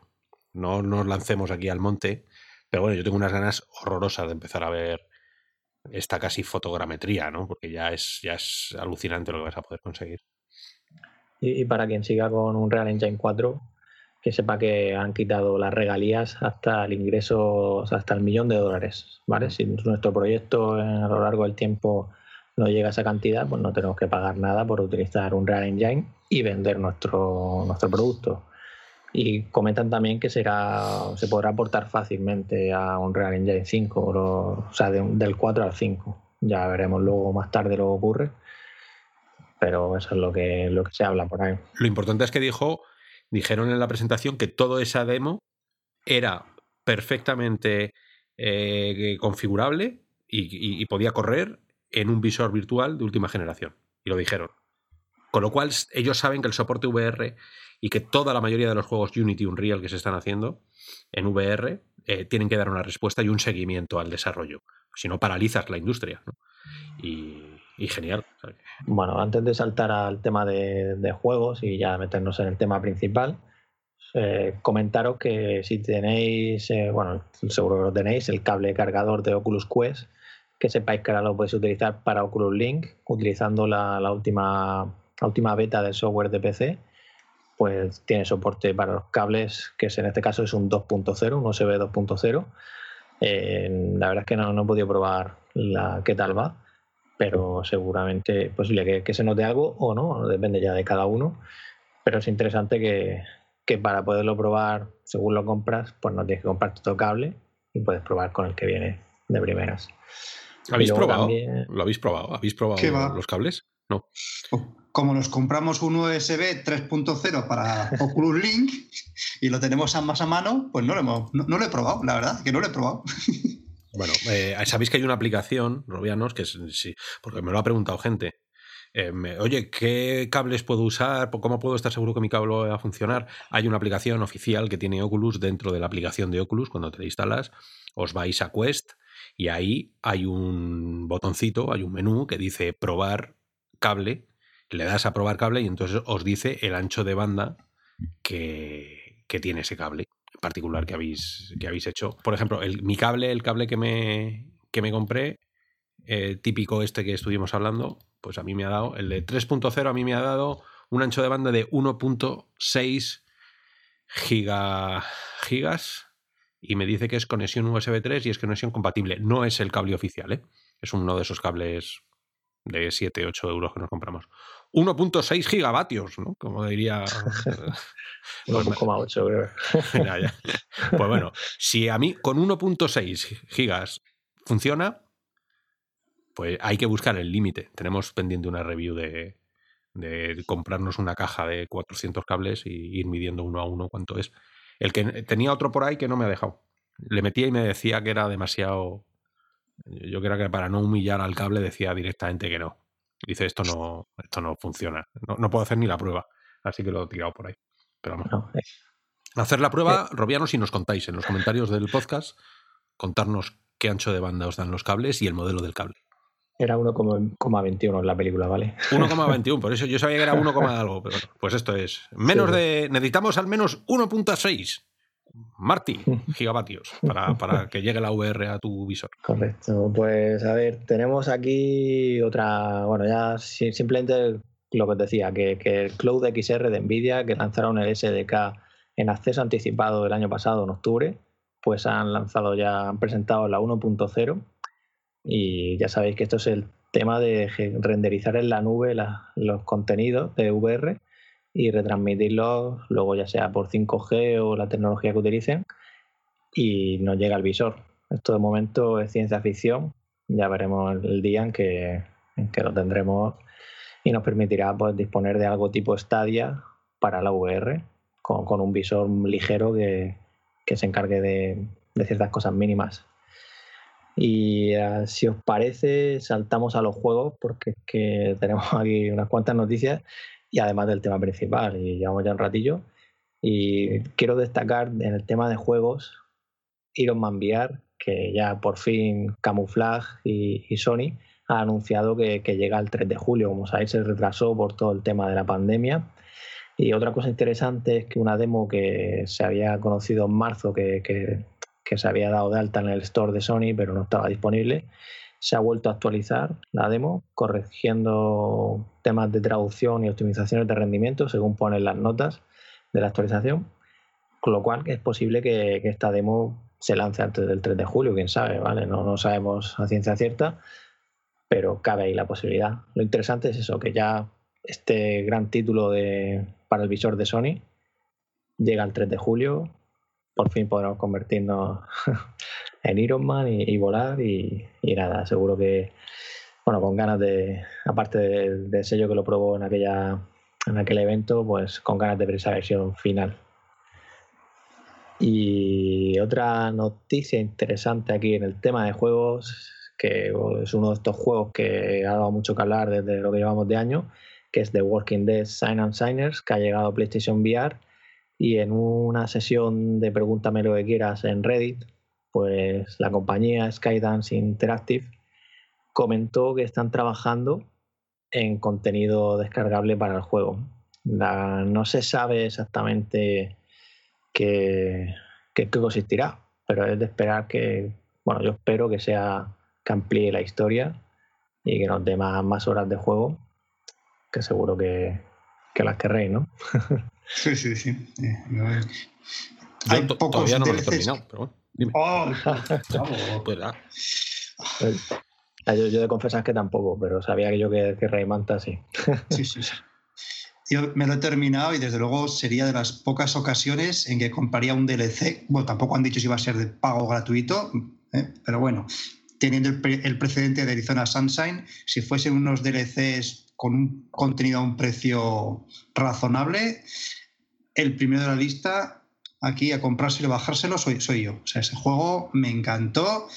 No nos lancemos aquí al monte, pero bueno, yo tengo unas ganas horrorosas de empezar a ver esta casi fotogrametría, ¿no? Porque ya es, ya es alucinante lo que vas a poder conseguir. Y, y para quien siga con un Real Engine 4, que sepa que han quitado las regalías hasta el ingreso, o sea, hasta el millón de dólares, ¿vale? Si nuestro proyecto a lo largo del tiempo no llega a esa cantidad, pues no tenemos que pagar nada por utilizar un Real Engine y vender nuestro, nuestro producto. Y comentan también que será, se podrá aportar fácilmente a un Real Engine 5, lo, o sea, de, del 4 al 5. Ya veremos luego más tarde lo que ocurre, pero eso es lo que, lo que se habla por ahí. Lo importante es que dijo dijeron en la presentación que toda esa demo era perfectamente eh, configurable y, podía correr en un visor virtual de última generación. Y lo dijeron. Con lo cual, ellos saben que el soporte VR y que toda la mayoría de los juegos Unity Unreal que se están haciendo en VR eh, tienen que dar una respuesta y un seguimiento al desarrollo. Si no, paralizas la industria. Y, y genial. Bueno, antes de saltar al tema de, juegos y ya meternos en el tema principal, eh, comentaros que si tenéis, eh, bueno, seguro que lo tenéis, el cable cargador de Oculus Quest, que sepáis que ahora lo podéis utilizar para Oculus Link, utilizando la, la, última, la última beta del software de PC, pues tiene soporte para los cables, que es, en este caso es un 2.0, un USB 2.0. Eh, la verdad es que no, no he podido probar la, qué tal va pero seguramente es posible que, que, se note algo o no, depende ya de cada uno. Pero es interesante que, que, para poderlo probar, según lo compras, pues no tienes que comprar todo cable y puedes probar con el que viene de primeras. ¿Habéis probado? También... ¿Lo habéis probado? ¿Habéis probado los cables? No. Como nos compramos un USB 3.0 para [laughs] Oculus Link y lo tenemos más a mano, pues no lo, hemos, no, no lo he probado, la verdad, que no lo he probado. [laughs] Bueno, eh, sabéis que hay una aplicación, Robianos, que es, sí, porque me lo ha preguntado gente. Eh, oye, ¿qué cables puedo usar? ¿Cómo puedo estar seguro que mi cable va a funcionar? Hay una aplicación oficial que tiene Oculus dentro de la aplicación de Oculus. Cuando te la instalas, os vais a Quest y ahí hay un botoncito, hay un menú que dice probar cable. Le das a probar cable y entonces os dice el ancho de banda que, tiene ese cable particular que habéis, que habéis hecho. Por ejemplo, el, mi cable, el cable que me, que me compré, eh, típico este que estuvimos hablando, pues a mí me ha dado, el de 3.0 a mí me ha dado un ancho de banda de 1.6 gigas y me dice que es conexión USB 3 y es conexión compatible. No es el cable oficial, ¿eh? es uno de esos cables de 7, 8 euros que nos compramos. 1.6 gigavatios, ¿no? Como diría... [laughs] 1.8 creo. [laughs] Pues bueno, si a mí con 1.6 gigas funciona, pues hay que buscar el límite. Tenemos pendiente una review de, comprarnos una caja de 400 cables y ir midiendo uno a uno cuánto es. El que tenía otro por ahí que no me ha dejado. Le metía y me decía que era demasiado. Yo creo que para no humillar al cable decía directamente que no. Dice, esto no, esto no funciona. No, puedo hacer ni la prueba. Así que lo he tirado por ahí. Pero vamos. Eh. Hacer la prueba, eh. Robianos, si nos contáis en los comentarios del podcast, contarnos qué ancho de banda os dan los cables y el modelo del cable. Era 1,21 en la película, ¿vale? 1,21, [laughs] por eso yo sabía que era 1, algo, pero pues esto es. Menos de. Necesitamos al menos 1.6. Marty, [laughs] gigavatios, para, para, que llegue la VR a tu visor. Correcto. Pues a ver, tenemos aquí otra. Bueno, ya simplemente lo que os decía, que, que el Cloud XR de Nvidia, que lanzaron el SDK en acceso anticipado el año pasado, en octubre, pues han lanzado ya, han presentado la 1.0 y ya sabéis que esto es el tema de renderizar en la nube los contenidos de VR y retransmitirlos luego ya sea por 5G o la tecnología que utilicen y nos llega al visor. Esto de momento es ciencia ficción, ya veremos el día en que, lo tendremos y nos permitirá pues, disponer de algo tipo Stadia para la VR con, un visor ligero que, se encargue de ciertas cosas mínimas. Y ah, si os parece, saltamos a los juegos porque es que tenemos [laughs] aquí unas cuantas noticias y además del tema principal. Y llevamos ya un ratillo. Y quiero destacar en el tema de juegos Iron VR, que ya por fin Camouflage y, Sony ha anunciado que, llega el 3 de julio. Como sabéis, se retrasó por todo el tema de la pandemia. Y otra cosa interesante es que una demo que se había conocido en marzo, que, que que se había dado de alta en el store de Sony, pero no estaba disponible. Se ha vuelto a actualizar la demo, corrigiendo temas de traducción y optimizaciones de rendimiento, según ponen las notas de la actualización. Con lo cual es posible que, esta demo se lance antes del 3 de julio, quién sabe, ¿vale? No, no sabemos a ciencia cierta, pero cabe ahí la posibilidad. Lo interesante es eso, que ya este gran título de, para el visor de Sony llega el 3 de julio por fin podremos convertirnos [laughs] en Iron Man y, volar y, nada, seguro que, bueno, con ganas de, aparte del, sello que lo probó en, aquella, en aquel evento, pues con ganas de ver esa versión final. Y otra noticia interesante aquí en el tema de juegos, que es uno de estos juegos que ha dado mucho que hablar desde lo que llevamos de año, que es The Walking Dead Sign and Signers, que ha llegado a PlayStation VR y en una sesión de Pregúntame lo que quieras en Reddit, pues la compañía Skydance Interactive comentó que están trabajando en contenido descargable para el juego. no se sabe exactamente qué, qué, consistirá, pero es de esperar que, bueno, yo espero que sea que amplíe la historia y que nos dé más, más horas de juego, que seguro que, que las querréis, ¿no? [laughs] Sí, sí, sí. Eh, hay pocos todavía no me lo he terminado, pero bueno. Dime. Oh, [laughs] pues, yo, yo, de confesar que tampoco, pero sabía que yo que, que Raymanta sí. sí, sí, sí. Yo me lo he terminado y desde luego sería de las pocas ocasiones en que compraría un DLC. Bueno, tampoco han dicho si iba a ser de pago gratuito, ¿eh? pero bueno, teniendo el, el, precedente de Arizona Sunshine, si fuesen unos DLCs con un contenido a un precio razonable, el primero de la lista aquí a comprárselo y bajárselo soy, soy yo. O sea, ese juego me encantó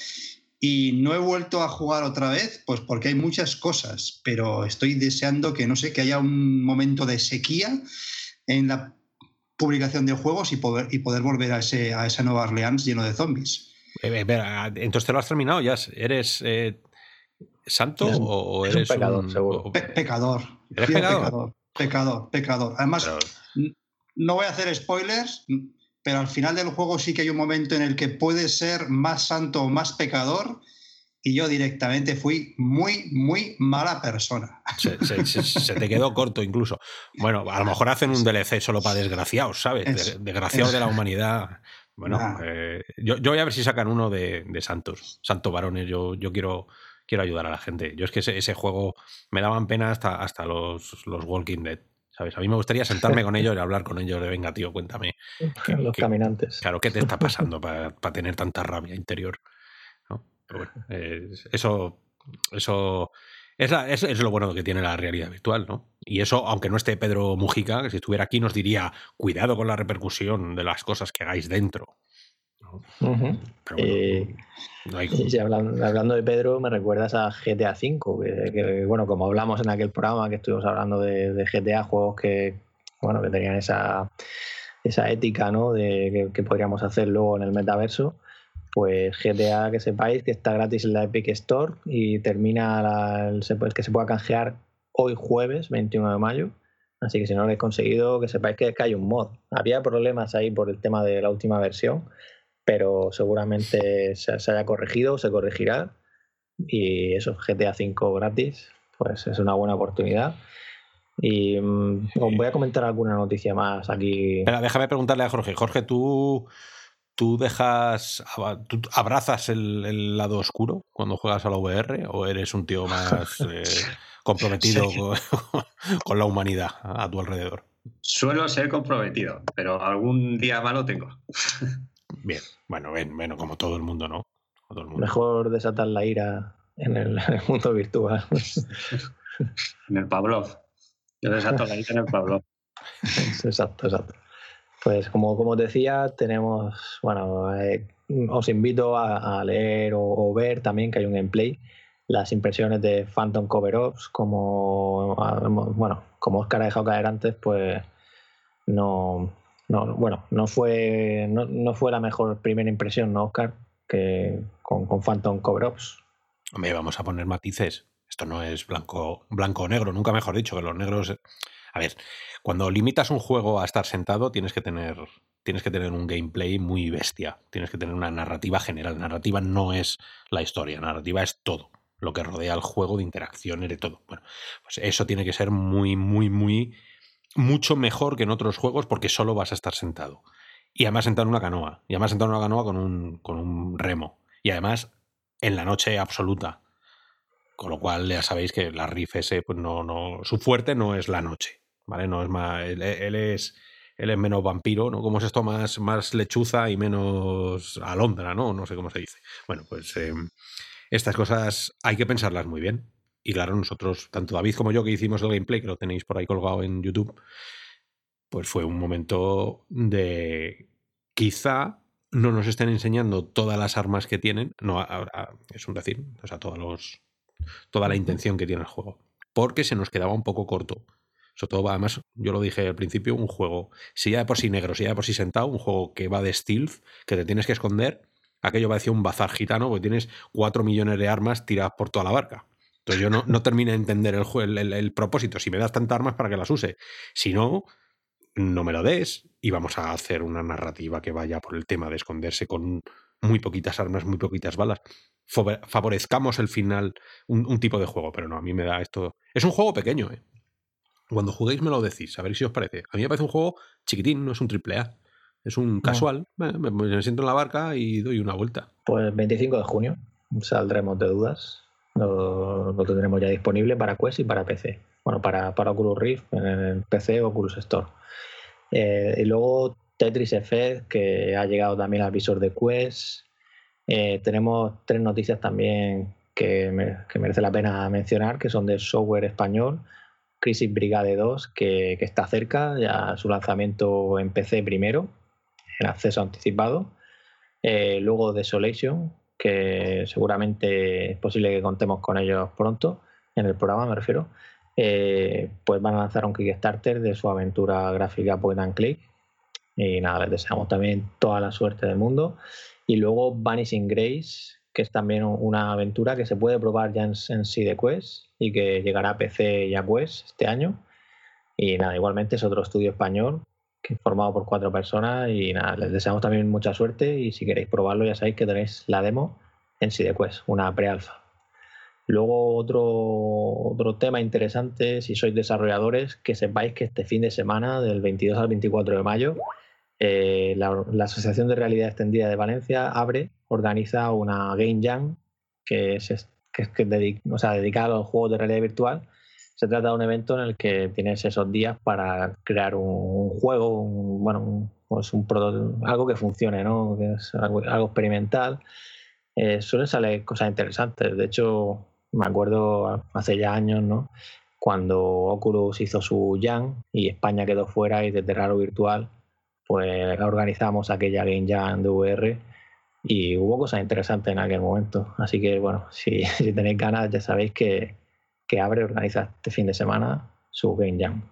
Y no he vuelto a jugar otra vez, pues porque hay muchas cosas, pero estoy deseando que, no sé, que haya un momento de sequía en la publicación de juegos y poder, y poder volver a, ese, a esa Nueva Orleans lleno de zombies. Eh, eh, entonces te lo has terminado, ya eres eh, santo o eres un pecador, seguro. pecador. ¿Eres pecador? pecador? Pecador, Además, no voy a hacer spoilers, pero al final del juego sí que hay un momento en el que puedes ser más santo o más pecador y yo directamente fui muy, muy mala persona. Se, te quedó corto incluso. Bueno, a lo mejor hacen un DLC solo para desgraciados, ¿sabes? desgraciados de la humanidad. Bueno, eh, yo, voy a ver si sacan uno de, santos, santos varones. Yo, yo quiero, quiero ayudar a la gente. Yo es que ese, juego me daban pena hasta, hasta los, los Walking Dead. ¿Sabes? A mí me gustaría sentarme con ellos y hablar con ellos de venga, tío, cuéntame. [laughs] los caminantes. Claro, ¿qué te está [laughs] pasando para, tener tanta rabia interior? eso, eso es, es, lo bueno que tiene la realidad virtual, ¿no? Y eso, aunque no esté Pedro Mujica, que si estuviera aquí nos diría, cuidado con la repercusión de las cosas que hagáis dentro. Eh, hablando, de Pedro, me recuerdas a GTA V, que, bueno, como hablamos en aquel programa que estuvimos hablando de, GTA, juegos que, bueno, que tenían esa, esa ética, ¿no? De que podríamos hacer luego en el metaverso pues GTA que sepáis que está gratis en la Epic Store y termina el, que se pueda canjear hoy jueves 21 de mayo. Así que si no lo habéis conseguido, que sepáis que, hay un mod. Había problemas ahí por el tema de la última versión, pero seguramente se, haya corregido, se corregirá. Y eso, GTA 5 gratis, pues es una buena oportunidad. Y mm, os voy a comentar alguna noticia más aquí. Espera, déjame preguntarle a Jorge. Jorge, tú ¿Tú dejas, tú abrazas el, lado oscuro cuando juegas a la VR o eres un tío más [laughs] eh, comprometido [laughs] con, la humanidad a tu alrededor? Suelo ser comprometido, pero algún día malo tengo. [laughs] Bien, bueno, bueno, como todo el mundo, ¿no? Mejor desatar la ira en el, mundo virtual. [laughs] en el Pavlov. Yo desato la ira en el Pavlov. Exacto, exacto. Pues como, como decía, tenemos, bueno, eh, os invito a, leer o, ver también que hay un gameplay, las impresiones de Phantom Cover Ops, como, bueno, como Oscar ha dejado caer antes, pues no, no bueno, no fue, no, fue la mejor primera impresión, ¿no, Oscar? Que con, con Phantom Cover Ops. Hombre, vamos a poner matices. Esto no es blanco, blanco o negro, nunca mejor dicho, que los negros... A ver, cuando limitas un juego a estar sentado, tienes que tener, tienes que tener un gameplay muy bestia. Tienes que tener una narrativa general. Narrativa no es la historia, narrativa es todo. Lo que rodea al juego de interacciones, de todo. Bueno, pues eso tiene que ser muy, muy, muy. Mucho mejor que en otros juegos porque solo vas a estar sentado. Y además sentado en una canoa. Y además sentado en una canoa con un, con un remo. Y además en la noche absoluta. Con lo cual ya sabéis que la Riff ese, pues no, no, su fuerte no es la noche. ¿vale? No es más, él, es, él es menos vampiro, ¿no? Como es esto más, más lechuza y menos alondra, ¿no? No sé cómo se dice. Bueno, pues em, estas cosas hay que pensarlas muy bien. Y claro, nosotros, tanto David como yo que hicimos el gameplay, que lo tenéis por ahí colgado en YouTube, pues fue un momento de quizá no nos estén enseñando todas las armas que tienen, no, es un decir, o sea, todos los, toda la intención que tiene el juego, porque se nos quedaba un poco corto. Sobre todo, además, yo lo dije al principio, un juego, si ya de por sí negro, si ya de por sí sentado, un juego que va de stealth, que te tienes que esconder, aquello va a decir un bazar gitano, porque tienes cuatro millones de armas tiradas por toda la barca. Entonces yo no, no termino de entender el, el, el, propósito. Si me das tantas armas para que las use. Si no, no me lo des y vamos a hacer una narrativa que vaya por el tema de esconderse con muy poquitas armas, muy poquitas balas. Favorezcamos el final, un, un tipo de juego, pero no, a mí me da esto... Es un juego pequeño, ¿eh? Cuando juguéis me lo decís, a ver si os parece. A mí me parece un juego chiquitín, no es un triple A. Es un casual. Me, siento en la barca y doy una vuelta. Pues 25 de junio saldremos de dudas. Lo, tendremos ya disponible para Quest y para PC. Bueno, para, para Oculus Rift en el PC o Oculus Store. Eh, y luego Tetris Effect, que ha llegado también al visor de Quest. Eh, tenemos tres noticias también que, que merece la pena mencionar, que son de software español. Crisis Brigade 2, que, está cerca, ya su lanzamiento en PC primero, en acceso anticipado. Eh, luego Desolation, que seguramente es posible que contemos con ellos pronto, en el programa me refiero, eh, pues van a lanzar un Kickstarter de su aventura gráfica Point and Click. Y nada, les deseamos también toda la suerte del mundo. Y luego Vanishing Grace, que es también una aventura que se puede probar ya en, en Quest y que llegará a PC ya pues este año. Y nada, igualmente es otro estudio español que formado por cuatro personas y nada, les deseamos también mucha suerte y si queréis probarlo ya sabéis que tenéis la demo en SideQuest, una pre-alfa. Luego otro, otro tema interesante, si sois desarrolladores, que sepáis que este fin de semana, del 22 al 24 de mayo, eh, la, Asociación de Realidad Extendida de Valencia, abre, organiza una Game Jam que es, que es dedicada a los juegos de realidad virtual se trata de un evento en el que tienes esos días para crear un, juego, un, bueno, pues un algo que funcione, ¿no? Que es algo, experimental. Eh, suelen salir cosas interesantes. De hecho, me acuerdo hace ya años, ¿no? Cuando Oculus hizo su Jam y España quedó fuera y desde Raro Virtual, pues organizamos aquella Game Jam de VR y hubo cosas interesantes en aquel momento. Así que, bueno, si, [laughs] si tenéis ganas, ya sabéis que, que abre, organiza este fin de semana su Game Jam.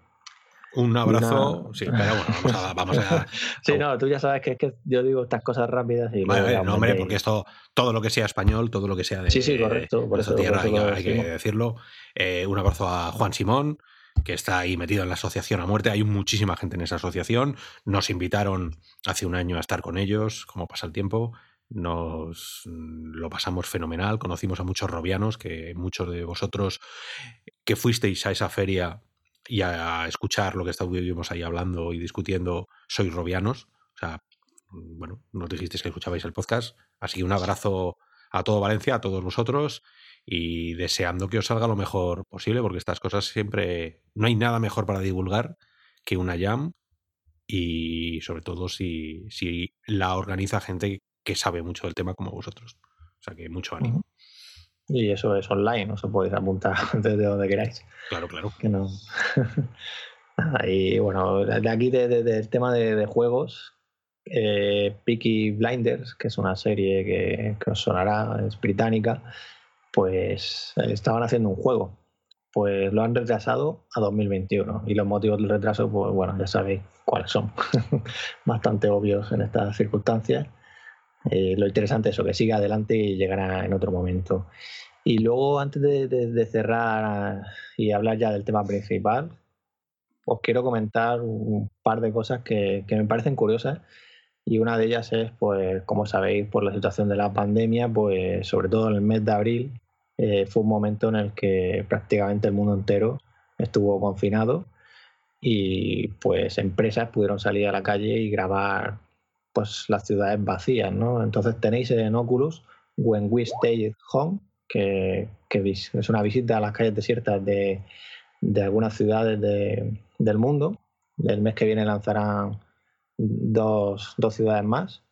Un abrazo, sí, pero bueno, vamos a, vamos a, [laughs] Sí, no, tú ya sabes que es que yo digo estas cosas rápidas y... Vale, no, hombre, porque esto, todo lo que sea español, todo lo que sea de, sí, sí, correcto, por eso, tierra, hay, que decirlo. Eh, un abrazo a Juan Simón, que está ahí metido en la asociación a muerte. Hay muchísima gente en esa asociación. Nos invitaron hace un año a estar con ellos, como pasa el tiempo nos mm, lo pasamos fenomenal, conocimos a muchos robianos, que muchos de vosotros que fuisteis a esa feria y a escuchar lo que estuvimos ahí hablando y discutiendo, sois robianos. O sea, mm, bueno, nos dijisteis que escuchabais el podcast. Así que un abrazo a todo Valencia, a todos vosotros y deseando que os salga lo mejor posible, porque estas cosas siempre no hay nada mejor para divulgar que una jam y sobre todo si, si la organiza gente que sabe mucho del tema como vosotros. O sea que mucho ánimo. Y eso es online, no se podéis apuntar [laughs] desde donde queráis. Claro, claro. Que no. [laughs] y bueno, de aquí del tema de, juegos, eh, Peaky Blinders, que es una serie que, que, os sonará, es británica, pues estaban haciendo un juego. Pues lo han retrasado a 2021. Y los motivos del retraso, pues bueno, ya sabéis cuáles son. [laughs] Bastante obvios en estas circunstancias. Eh, lo interesante es eso, que siga adelante y llegará en otro momento. Y luego, antes de, cerrar y hablar ya del tema principal, os quiero comentar un par de cosas que, me parecen curiosas. Y una de ellas es, pues, como sabéis, por la situación de la pandemia, pues, sobre todo en el mes de abril, eh, fue un momento en el que prácticamente el mundo entero estuvo confinado y pues empresas pudieron salir a la calle y grabar pues las ciudades vacías, ¿no? Entonces tenéis en Oculus When We Stay Home, que, es una visita a las calles desiertas de, algunas ciudades del mundo. El mes que viene lanzarán dos, ciudades más.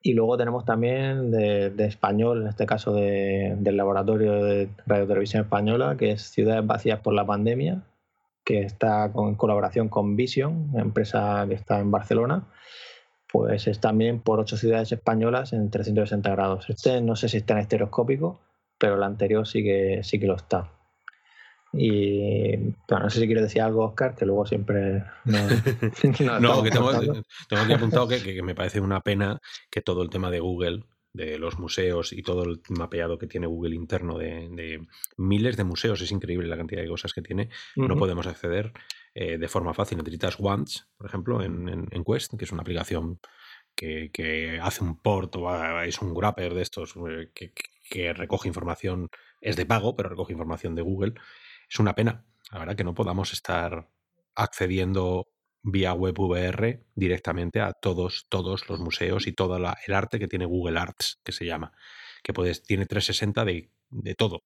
Y luego tenemos también de, español, en este caso del Laboratorio de Radio Televisión Española, que es Ciudades Vacías por la Pandemia, que está con, en colaboración con Vision, empresa que está en Barcelona pues es también por ocho ciudades españolas en 360 grados. Este no sé si está en estereoscópico, pero el anterior sí que, sí que lo está. Y bueno, no sé si quieres decir algo, Oscar, que luego siempre. No, [laughs] [laughs] que tengo, tengo, aquí apuntado que, me parece una pena que todo el tema de Google, de los museos y todo el mapeado que tiene Google interno de, miles de museos, es increíble la cantidad de cosas que tiene, no podemos acceder eh, de forma fácil. Necesitas Once, por ejemplo, en, Quest, que es una aplicación que, hace un port o es un grapper de estos eh, que, recoge información, es de pago, pero recoge información de Google. Es una pena, la verdad, que no podamos estar accediendo vía web VR directamente a todos, todos los museos y todo el arte que tiene Google Arts, que se llama, que puedes, tiene 360 de, de todo.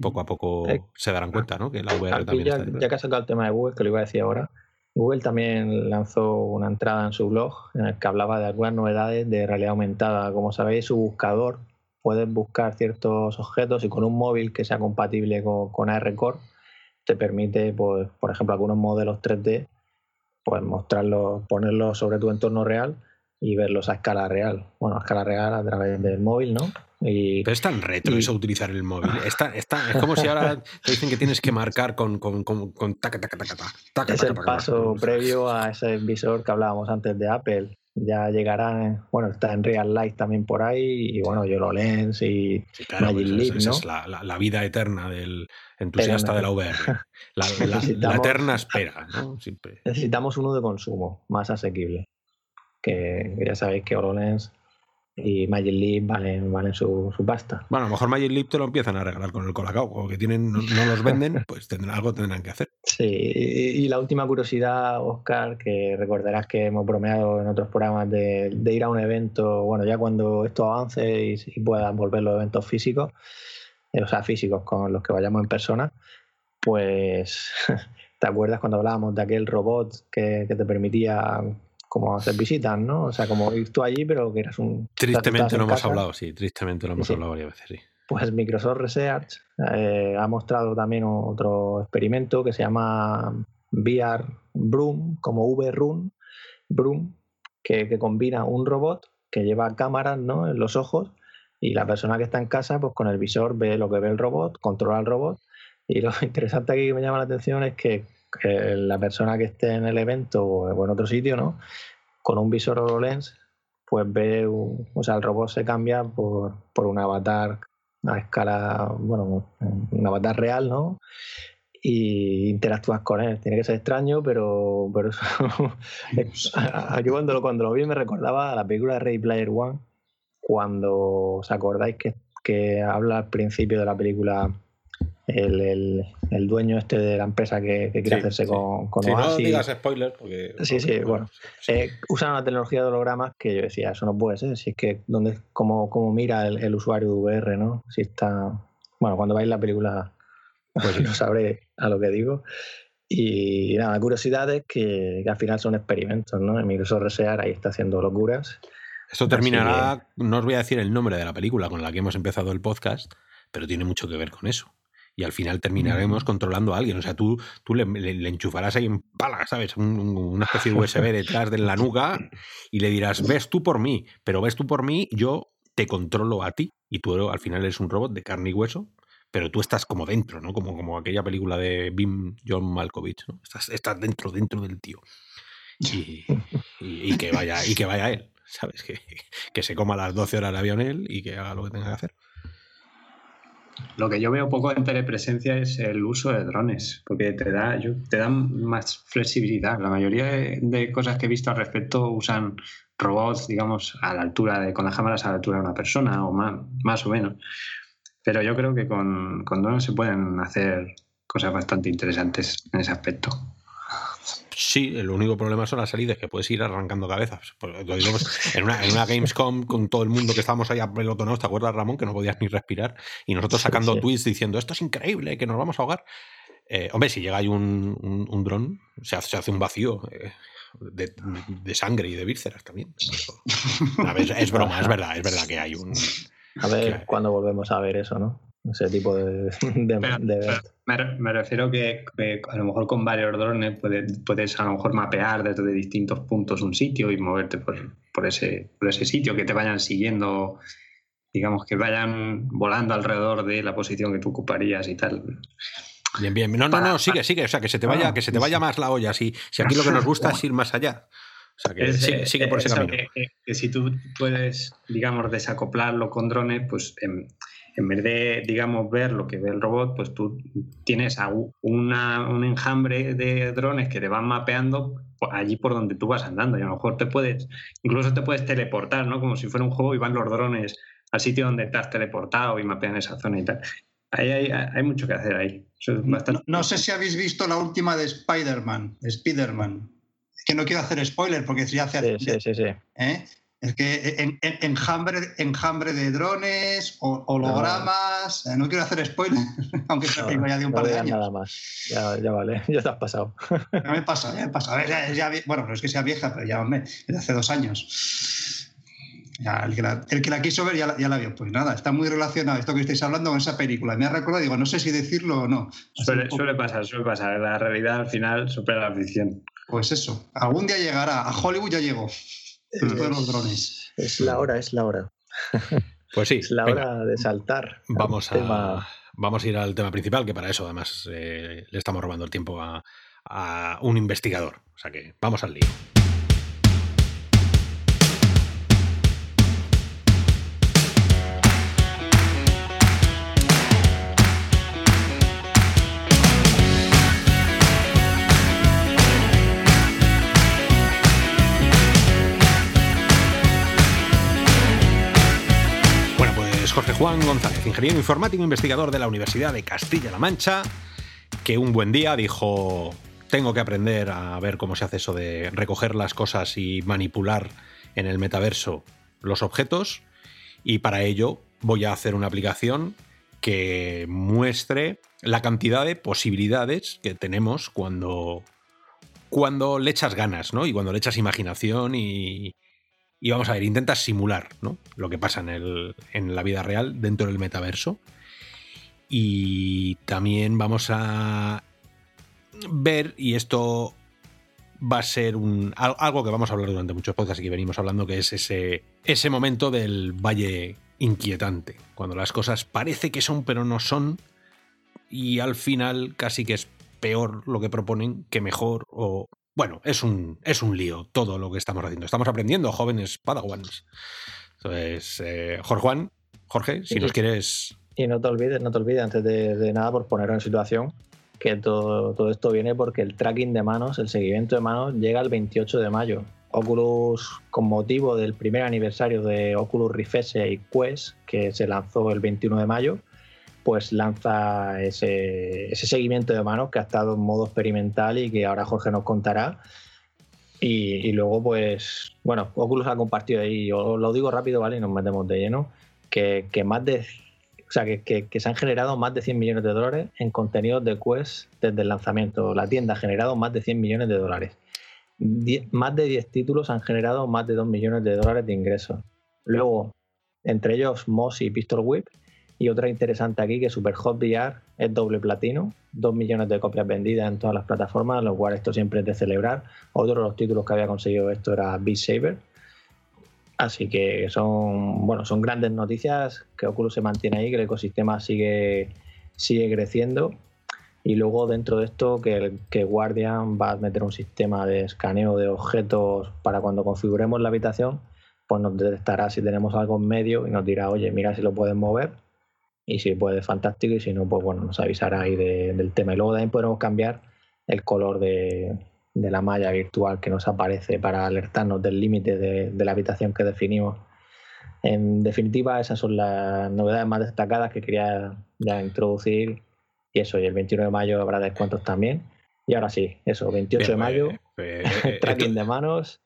Poco a poco eh, se darán cuenta, ¿no? Que la VR también ya, ya que has sacado el tema de Google, que lo iba a decir ahora, Google también lanzó una entrada en su blog en el que hablaba de algunas novedades de realidad aumentada. Como sabéis, su buscador puedes buscar ciertos objetos y con un móvil que sea compatible con, con ARCore te permite, pues, por ejemplo, algunos modelos 3D, pues mostrarlos, ponerlos sobre tu entorno real y verlos a escala real. Bueno, a escala real a través del móvil, ¿no? Y, Pero es tan retro eso utilizar el móvil. es como si ahora [laughs] te dicen que tienes que marcar con, con, con, taca, taca, taca, taca, Es el paso previo a ese visor que hablábamos antes de Apple. Ya llegará, bueno, está en Real Life también por ahí, y bueno, YoloLens y Magic Leap, ¿no? Es la, la, vida eterna del entusiasta de la VR. [laughs] La, eterna [laughs] espera, ¿no? Siempre. Necesitamos uno de consumo, más asequible. Que, ya sabéis que HoloLens y Magic Leap valen, valen su, pasta. Bueno, a lo mejor Magic Leap te lo empiezan a regalar con el Colacao, o que tienen, no, los venden, [laughs] pues tendrán, algo tendrán que hacer. Sí, y, la última curiosidad, Oscar, que recordarás que hemos bromeado en otros programas de, ir a un evento, bueno, ya cuando esto avance y, puedan volver los eventos físicos, eh, o sea, físicos con los que vayamos en persona, pues, [laughs] ¿te acuerdas cuando hablábamos de aquel robot que, que te permitía como hacer visitas, ¿no? O sea, como ir tú allí, pero que eras un... Tristemente lo hemos hablado, sí, tristemente lo hemos hablado varias veces, sí. Pues Microsoft Research eh, ha mostrado también otro experimento que se llama VR Broom, como V-Run, Broom, que, que, combina un robot que lleva cámaras ¿no? en los ojos y la persona que está en casa, pues con el visor ve lo que ve el robot, controla el robot. Y lo [laughs] interesante aquí que me llama la atención es que la persona que esté en el evento o en otro sitio, ¿no? Con un visor HoloLens, pues ve, o sea, el robot se cambia por, por un avatar a escala, bueno, un avatar real, ¿no? y interactúas con él. Tiene que ser extraño, pero, pero aquí [laughs] cuando lo, cuando lo vi me recordaba a la película de Ray Player One, cuando os acordáis que, que habla al principio de la pelíula el, el, dueño este de la empresa que, quiere hacerse con, con sí, No digas spoiler porque... Sí, sí, bueno. Eh, usan una tecnología de hologramas que yo decía, eso no puede ser, si es que donde, como, como mira el, usuario de VR, ¿no? Si está... Bueno, cuando veáis la película pues [laughs] no sabré a lo que digo. Y nada, curiosidades que, que al final son experimentos, ¿no? En Microsoft Research ahí está haciendo locuras. Esto terminará, no os voy a decir el nombre de la película con la que hemos empezado el podcast, pero tiene mucho que ver con eso y al final terminaremos controlando a alguien. O sea, tú, tú le, enchufarás ahí en pala, ¿sabes? una especie de [laughs] USB detrás de la nuca y le dirás, ves tú por mí, pero ves tú por mí, yo te controlo a ti y tú al final eres un robot de carne y hueso, pero tú estás como dentro, ¿no? Como, como aquella película de Bim John Malkovich, ¿no? Estás, estás dentro, dentro del tío. Y, que vaya, y que vaya él, ¿sabes? Que, que se coma las 12 horas de avión él y que haga lo que tenga que hacer. Lo que yo veo poco en telepresencia es el uso de drones, porque te, da, te dan más flexibilidad. La mayoría de, cosas que he visto al respecto usan robots, digamos, a la altura de, con las cámaras a la altura de una persona o más, más o menos. Pero yo creo que con, con drones se pueden hacer cosas bastante interesantes en ese aspecto. Sí, el único problema son las salidas, que puedes ir arrancando cabezas. Pues, en, una, en, una, Gamescom con todo el mundo que estábamos ahí apelotonados, ¿te acuerdas, Ramón? Que no podías ni respirar. Y nosotros sacando tweets diciendo, esto es increíble, que nos vamos a ahogar. Eh, hombre, si llega ahí un, un, dron, se hace, se hace, un vacío eh, de, de, sangre y de vísceras también. es broma, es verdad, es verdad que hay un... A ver cuándo volvemos a ver eso, ¿no? Ese tipo de, [laughs] me, refiero que, a lo mejor con varios drones puedes, a lo mejor mapear desde distintos puntos un sitio y moverte por, por, ese, por ese sitio, que te vayan siguiendo, digamos, que vayan volando alrededor de la posición que tú ocuparías y tal. Bien, bien. No, no, no, sigue, sigue. O sea, que se te vaya, ah, que se te vaya más la olla. Si, si aquí lo que nos gusta es ir más allá. O sea, que sigue, por ese camino. Que, si tú puedes, digamos, desacoplarlo con drones, pues en vez de, digamos, ver lo que ve el robot, pues tú tienes una, un enjambre de drones que te van mapeando allí por donde tú vas andando. Y a lo mejor te puedes, incluso te puedes teleportar, ¿no? Como si fuera un juego y van los drones al sitio donde te has teleportado y mapean esa zona y tal. Ahí hay, mucho que hacer ahí. no, sé si habéis visto la última de Spider-Man, Spider-Man. Que no quiero hacer spoiler porque ya hace... Sí, sí, sí. sí. ¿eh? Es que en, enjambre, enjambre de drones, hologramas. No. quiero hacer spoiler, [laughs] aunque esta película ya de un par de años. Nada más. Ya, ya, vale, [laughs] ya te has pasado. Ya me pasa, ya me pasa. ya, bueno, no es que sea vieja, pero ya, hombre, es de hace dos años. el, que la, el, que la, quiso ver ya la, ya la, vio. Pues nada, está muy relacionado esto que estáis hablando con esa película. Me ha recordado, digo, no sé si decirlo o no. Suele, suele pasar, suele pasar. La realidad al final supera la ficción. Pues eso, algún día llegará. A Hollywood ya llegó. Los drones. Es la hora, es la hora. [laughs] Pues sí. Es la hora de saltar. Vamos a, vamos a ir al tema principal, que para eso además eh, le estamos robando el tiempo a, a un investigador. O sea que vamos al lío. Juan González, ingeniero informático investigador de la Universidad de Castilla-La Mancha, que un buen día dijo, tengo que aprender a ver cómo se hace eso de recoger las cosas y manipular en el metaverso los objetos, y para ello voy a hacer una aplicación que muestre la cantidad de posibilidades que tenemos cuando, cuando le echas ganas, ¿no? Y cuando le echas imaginación y, y vamos a ver, intentas simular ¿no? lo que pasa en, el, en la vida real dentro del metaverso. Y también vamos a ver, y esto va a ser un, algo que vamos a hablar durante muchos podcasts y que venimos hablando, que es ese, ese momento del valle inquietante, cuando las cosas parece que son pero no son, y al final casi que es peor lo que proponen que mejor o bueno, es un, es un lío todo lo que estamos haciendo. Estamos aprendiendo, jóvenes padawans. Entonces, eh, Jorge Juan, Jorge, si nos quieres... Y no te olvides, no te olvides, antes de, nada, por poner en situación, que todo, todo, esto viene porque el tracking de manos, el seguimiento de manos, llega el 28 de mayo. Oculus, con motivo del primer aniversario de Oculus Rift S y Quest, que se lanzó el 21 de mayo, pues lanza ese, seguimiento de manos que ha estado en modo experimental y que ahora Jorge nos contará. Y, luego, pues, bueno, Oculus ha compartido ahí, os lo digo rápido, ¿vale? Y nos metemos de lleno, que, más de. O sea, que, se han generado más de 100 millones de dólares en contenidos de Quest desde el lanzamiento. La tienda ha generado más de 100 millones de dólares. más de 10 títulos han generado más de 2 millones de dólares de ingresos. Luego, entre ellos Moss y Pistol Whip, y otra interesante aquí que Superhot VR es doble platino, dos millones de copias vendidas en todas las plataformas, lo cual esto siempre es de celebrar. Otro de los títulos que había conseguido esto era Beat Saber. Así que son, bueno, son grandes noticias, que Oculus se mantiene ahí, que el ecosistema sigue, sigue creciendo. Y luego dentro de esto que, que Guardian va a meter un sistema de escaneo de objetos para cuando configuremos la habitación, pues nos detectará si tenemos algo en medio y nos dirá, oye, mira si lo puedes mover y si puede, fantástico, y si no, pues bueno, nos avisará ahí del tema. Y luego también podemos cambiar el color de, la malla virtual que nos aparece para alertarnos del límite de, la habitación que definimos. En definitiva, esas son las novedades más destacadas que quería ya introducir. Y eso, y el 21 de mayo habrá descuentos también. Y ahora sí, eso, 28 de mayo, pues, eh, [laughs] tracking de manos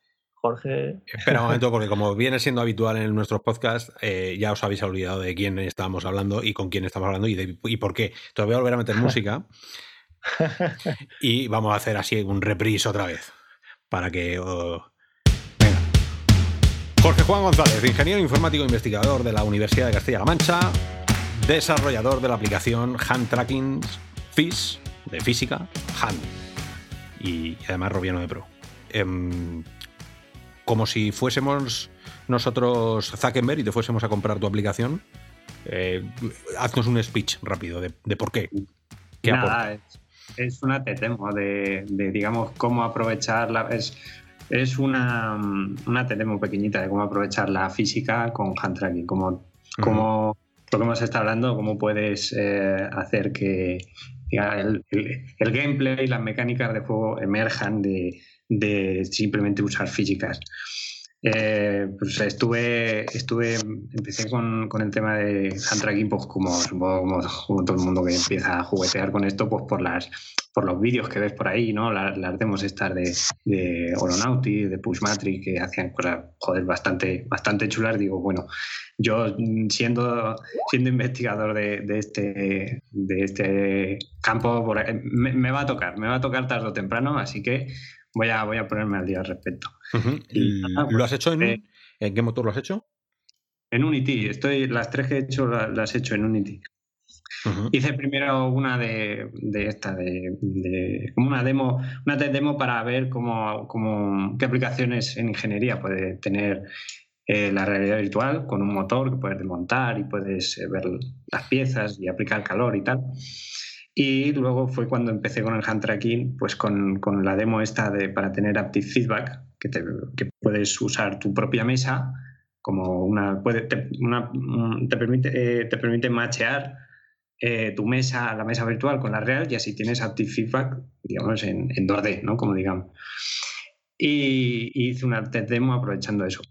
Jorge. Espera un momento, [laughs] porque como viene siendo habitual en nuestros podcasts, eh, ya os habéis olvidado de quién estábamos hablando y con quién estamos hablando y, y por qué. Entonces voy a volver a meter música [laughs] y vamos a hacer así un reprise otra vez. Para que. Venga. Jorge Juan González, ingeniero informático investigador de la Universidad de Castilla-La Mancha, desarrollador de la aplicación Hand Tracking FIS, de física, Hand. Y, además Robiano de Pro. Em, como si fuésemos nosotros Zuckerberg y te fuésemos a comprar tu aplicación, eh, haznos un speech rápido de, por qué. ¿Qué Nada, es, una tetemo de, digamos, cómo aprovechar Es, es una, una tetemo pequeñita de cómo aprovechar la física con hand tracking, como, como lo que hemos estado hablando, cómo puedes eh, hacer que el, el, gameplay y las mecánicas de juego emerjan de, de simplemente usar físicas. Eh, pues estuve, estuve, empecé con, con el tema de hand tracking, pues como como, todo el mundo que empieza a juguetear con esto, pues por las por los vídeos que ves por ahí, ¿no? Las, las demos estas de, de Oronauti, de Pushmatrix, que hacían cosas, joder, bastante, bastante chulas. Digo, bueno, yo siendo, siendo investigador de, de este, de este campo, me, va a tocar, me va a tocar tarde o temprano, así que voy a, voy a ponerme al día al respecto. ¿Lo pues, has hecho en, eh, en qué motor lo has hecho? En Unity. Estoy, las tres que he hecho las, he hecho en Unity. Hice primero una de, esta, de, como una demo, una demo para ver cómo, cómo, qué aplicaciones en ingeniería puede tener eh, la realidad virtual con un motor que puedes desmontar y puedes eh, ver las piezas y aplicar calor y tal. Y luego fue cuando empecé con el hand tracking, pues con, con la demo esta de, para tener Active Feedback, que, te, puedes usar tu propia mesa como una, puede, te, permite, eh, te permite machear eh, tu mesa, la mesa virtual con la real y así tienes Active Feedback, digamos, en, en 2D, ¿no? Como digamos. Y, hice una demo aprovechando eso.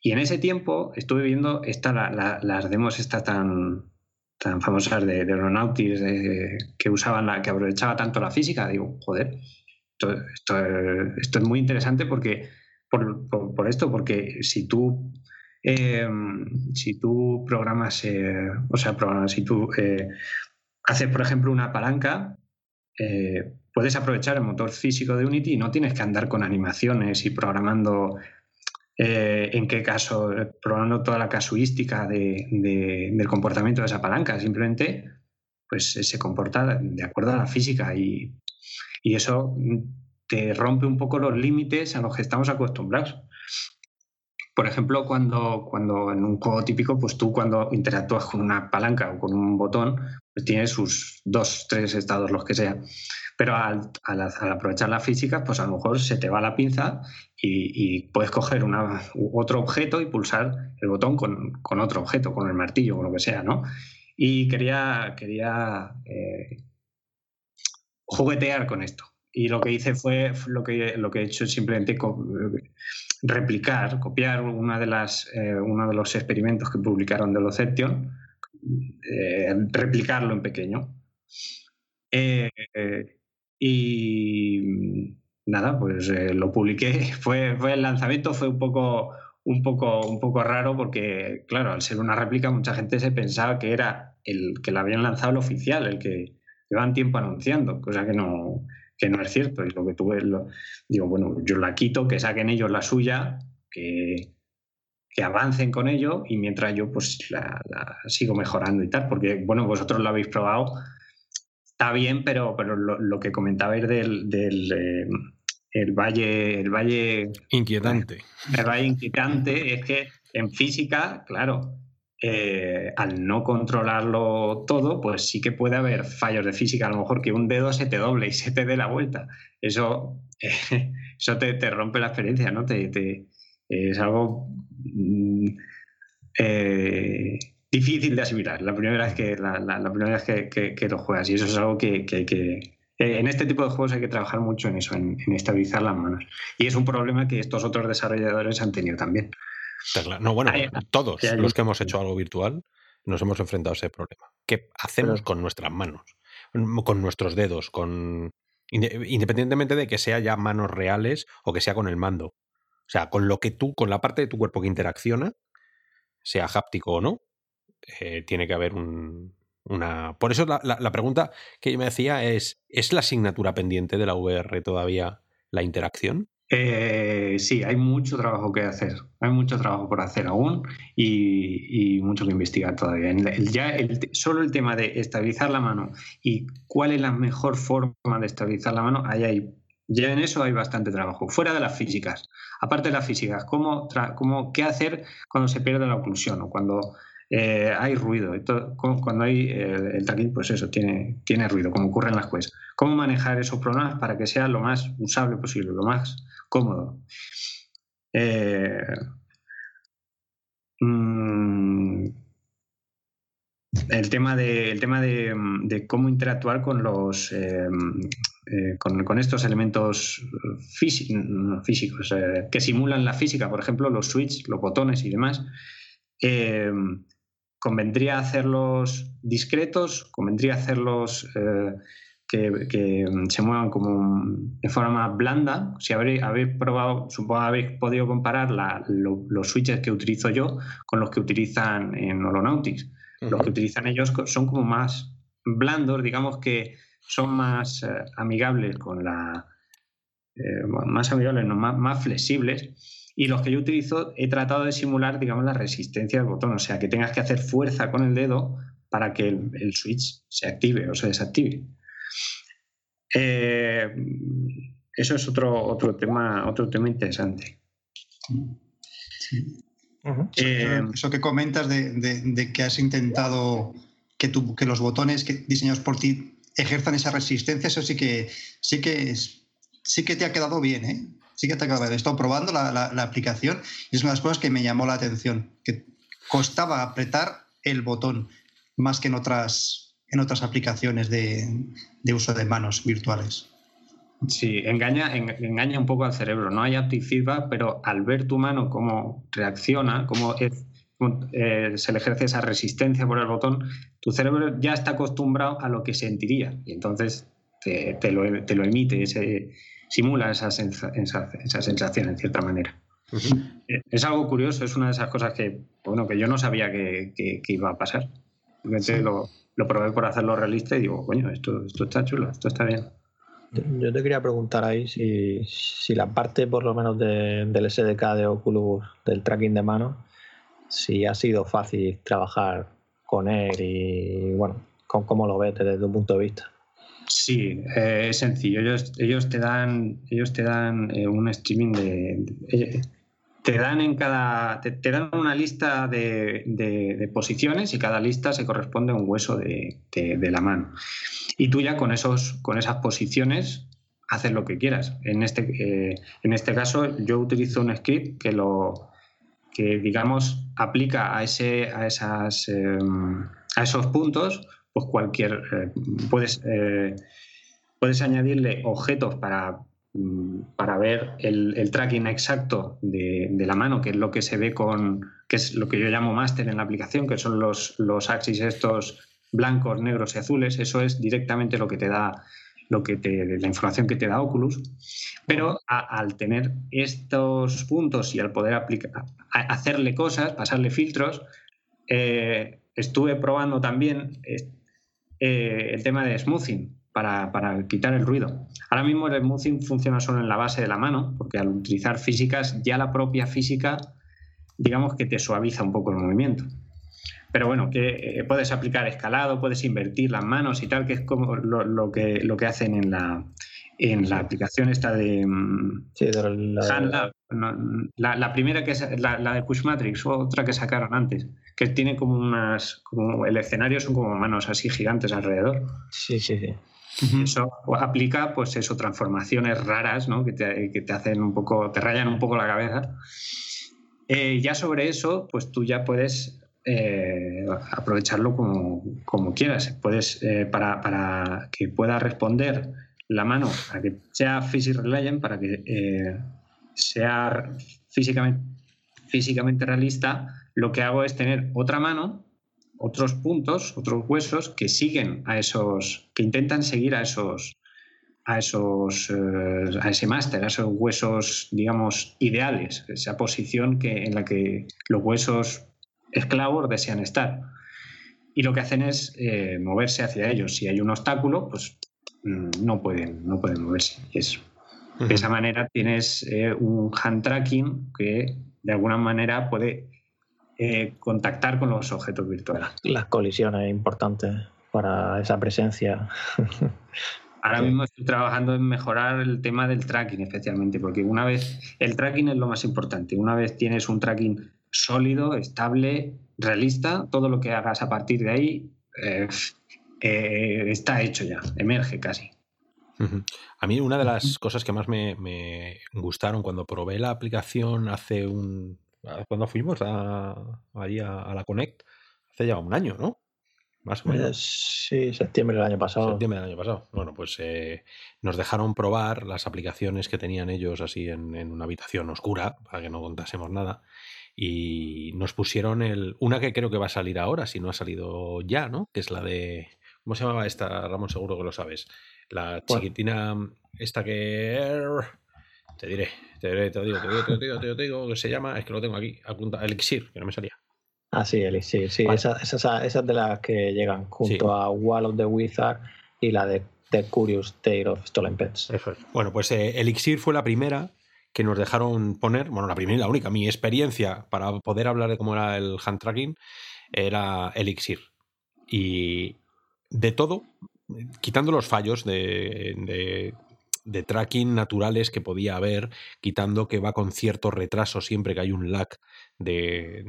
Y en ese tiempo estuve viendo esta, las demos estas tan, tan famosas de, de Aeronautics que usaban la, que aprovechaba tanto la física. Digo, joder, esto, esto, es muy interesante porque por, por, esto, porque si tú Em, si tú programas, eh, o sea, programas, si tú eh, haces, por ejemplo, una palanca, eh, puedes aprovechar el motor físico de Unity y no tienes que andar con animaciones y programando en qué caso, programando toda la casuística del comportamiento de esa palanca. Simplemente pues, se comporta de acuerdo a la física y, y eso te rompe un poco los límites a los que estamos acostumbrados. Por ejemplo, cuando, cuando en un juego típico, pues tú cuando interactúas con una palanca o con un botón, pues tienes sus dos, tres estados, los que sea. Pero al, aprovechar la física, pues a lo mejor se te va la pinza y, puedes coger una, otro objeto y pulsar el botón con, con, otro objeto, con el martillo o lo que sea, ¿no? Y quería, quería eh, juguetear con esto. Y lo que hice fue lo que, lo que he hecho simplemente replicar, copiar una de las, eh, uno de los experimentos que publicaron de Loception, eh, replicarlo en pequeño. Eh, y nada, pues lo publiqué. [laughs] Fue, fue, el lanzamiento fue un poco, un, poco, un poco raro porque, claro, al ser una réplica mucha gente se pensaba que era el que la habían lanzado el oficial, el que llevan tiempo anunciando, cosa que no, que no es cierto. Y lo que tuve, lo, digo, bueno, yo la quito, que saquen ellos la suya, que, que avancen con ello y mientras yo pues la, sigo mejorando y tal, porque bueno, vosotros lo habéis probado, está bien, pero, pero lo, que comentabais del, del eh, el valle, el valle inquietante. El valle inquietante es que en física, claro, eh, al no controlarlo todo, pues sí que puede haber fallos de física. A lo mejor que un dedo se te doble y se te dé la vuelta. Eso, [laughs] eso te, rompe la experiencia, ¿no? Te, es algo mm, eh, difícil de asimilar la primera vez que, la, primera vez que, lo juegas. Y eso es algo que, hay que en este tipo de juegos hay que trabajar mucho en eso, en, estabilizar las manos. Y es un problema que estos otros desarrolladores han tenido también. No, bueno, todos los que hemos hecho algo virtual nos hemos enfrentado a ese problema. ¿Qué hacemos con nuestras manos? Con nuestros dedos, con independientemente de que sea ya manos reales o que sea con el mando. O sea, con lo que tú, con la parte de tu cuerpo que interacciona, sea háptico o no, eh, tiene que haber un, una. Por eso la, la, pregunta que yo me hacía es: ¿es la asignatura pendiente de la VR todavía la interacción? Eh, sí, hay mucho trabajo que hacer, hay mucho trabajo por hacer aún y, mucho que investigar todavía. ya solo el tema de estabilizar la mano y cuál es la mejor forma de estabilizar la mano, hay, ya en eso hay bastante trabajo, fuera de las físicas. Aparte de las físicas, ¿cómo, cómo, ¿qué hacer cuando se pierde la oclusión o cuando eh, hay ruido. cuando hay eh, el tracking, pues eso, tiene, tiene ruido, como ocurre en las quests. ¿Cómo manejar esos problemas para que sea lo más usable posible, lo más cómodo? Eh, mm, el tema, de, el tema de, cómo interactuar con los con, estos elementos físicos que simulan la física, por ejemplo, los switches, los botones y demás convendría hacerlos discretos, convendría hacerlos eh, que, se muevan como de forma blanda. Si habéis, probado, supongo habéis podido comparar los switches que utilizo yo con los que utilizan en Holonautics. Los que utilizan ellos son como más blandos, digamos que son más eh, amigables con la... Eh, más amigables, no, más, más flexibles y los que yo utilizo he tratado de simular, digamos, la resistencia del botón, o sea, que tengas que hacer fuerza con el dedo para que el, switch se active o se desactive. Eh, eso es otro, otro, tema, otro tema interesante. Eh, eso que comentas de, que has intentado que, que los botones que diseñados por ti ejerzan esa resistencia, eso sí que sí que sí que te ha quedado bien, ¿eh? Sí que te bien. He estado probando la, la, aplicación y es una de las cosas que me llamó la atención, que costaba apretar el botón más que en otras, en otras aplicaciones de, de uso de manos virtuales. Sí, engaña, engaña un poco al cerebro. No hay haptic feedback, pero al ver tu mano cómo reacciona, cómo, eh, se le ejerce esa resistencia por el botón, tu cerebro ya está acostumbrado a lo que sentiría y entonces te, lo, emite, simula esa, sensación en cierta manera. Eh, es algo curioso, es una de esas cosas que, bueno, que yo no sabía que, iba a pasar. Lo, lo, probé por hacerlo realista y digo, coño, esto, esto está chulo, esto está bien. Yo te quería preguntar ahí si, la parte por lo menos del SDK de Oculus, del tracking de mano, si ha sido fácil trabajar con él y bueno, con cómo lo ves desde tu punto de vista. Sí, eh, es sencillo. Ellos, ellos te dan, ellos te dan eh, un streaming de, te dan en cada te, dan una lista de, posiciones y cada lista se corresponde a un hueso de, la mano. Y tú ya con, esos, con esas posiciones haces lo que quieras. En este, eh, en este caso, yo utilizo un script que lo que digamos aplica a ese a esas em, a esos puntos pues cualquier eh, puedes eh, puedes añadirle objetos para mm, para ver el, tracking exacto de, la mano, que es lo que se ve con, que es lo que yo llamo máster en la aplicación, que son los, los axis estos blancos, negros y azules, eso es directamente lo que te da lo que te, la información que te da Oculus, pero al tener estos puntos y al poder aplicar, hacerle cosas, pasarle filtros, eh, estuve probando también el tema de smoothing para, para, quitar el ruido. Ahora mismo el smoothing funciona solo en la base de la mano, porque al utilizar físicas, ya la propia física, digamos que te suaviza un poco el movimiento. Pero bueno, que eh, puedes aplicar escalado, puedes invertir las manos y tal, que es como lo, que, lo que hacen en la, en la aplicación esta de, mm, sí, la... La, primera que es la, de Push Matrix, otra que sacaron antes, que tiene como unas, como el escenario son como manos así gigantes alrededor. Sí, sí, sí. Eso aplica, pues eso, transformaciones raras, ¿no? Que te, que te, hacen un poco, te rayan un poco la cabeza. Eh, ya sobre eso, pues tú ya puedes eh, aprovecharlo como, quieras. Puedes, eh, para, que pueda responder la mano, para que sea physics reliant, para que eh, sea físicamente, físicamente realista, lo que hago es tener otra mano, otros puntos, otros huesos que siguen a esos, que intentan seguir a esos, a esos, a ese máster, a esos huesos, digamos, ideales, esa posición que, en la que los huesos esclavos desean estar. Y lo que hacen es eh, moverse hacia ellos. Si hay un obstáculo, pues no pueden, no pueden moverse. eso. De esa manera tienes eh, un hand tracking que de alguna manera puede eh, contactar con los objetos virtuales. Las colisiones importantes para esa presencia. [laughs] Ahora mismo estoy trabajando en mejorar el tema del tracking especialmente, porque una vez el tracking es lo más importante. Una vez tienes un tracking sólido, estable, realista. Todo lo que hagas a partir de ahí eh, eh, está hecho ya, emerge casi. A mí una de las cosas que más me, gustaron cuando probé la aplicación hace un... cuando fuimos a, allí a, la Connect, hace ya un año, ¿no? Más o menos. Sí, septiembre del año pasado. Septiembre del año pasado. Bueno, pues eh, nos dejaron probar las aplicaciones que tenían ellos así en, en, una habitación oscura, para que no contásemos nada y nos pusieron el una que creo que va a salir ahora, si no ha salido ya, ¿no? Que es la de ¿cómo se llamaba esta? Ramón, seguro que lo sabes. La chiquitina esta que te diré, te diré, te digo, te digo, te digo, te digo, que se llama, es que lo tengo aquí, apunta, Elixir, que no me salía. Ah, sí, Elixir, sí, esas, esas, de las que llegan junto a Wall of the Wizard y la de The Curious Tale of Stolen Pets. Bueno, pues eh, Elixir fue la primera que nos dejaron poner, bueno, la primera y la única, mi experiencia para poder hablar de cómo era el hand tracking era Elixir. Y de todo, quitando los fallos de, de, tracking naturales que podía haber, quitando que va con cierto retraso siempre que hay un lag de,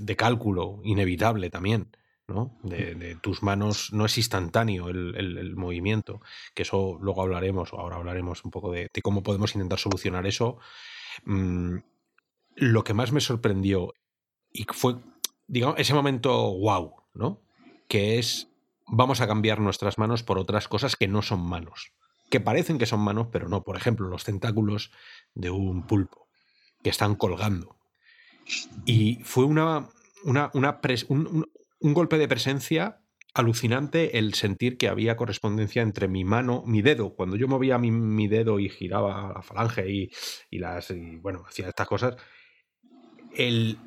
de cálculo inevitable también. ¿no? De, tus manos no es instantáneo el, movimiento, que eso luego hablaremos, ahora hablaremos un poco de, cómo podemos intentar solucionar eso. Mm, lo que más me sorprendió y fue, digamos, ese momento wow, ¿no? Que es, vamos a cambiar nuestras manos por otras cosas que no son manos, que parecen que son manos, pero no. Por ejemplo, los tentáculos de un pulpo que están colgando. Y fue una, una, una un, golpe de presencia alucinante el sentir que había correspondencia entre mi mano, mi dedo, cuando yo movía mi, dedo y giraba la falange y, las, bueno, hacía estas cosas, el,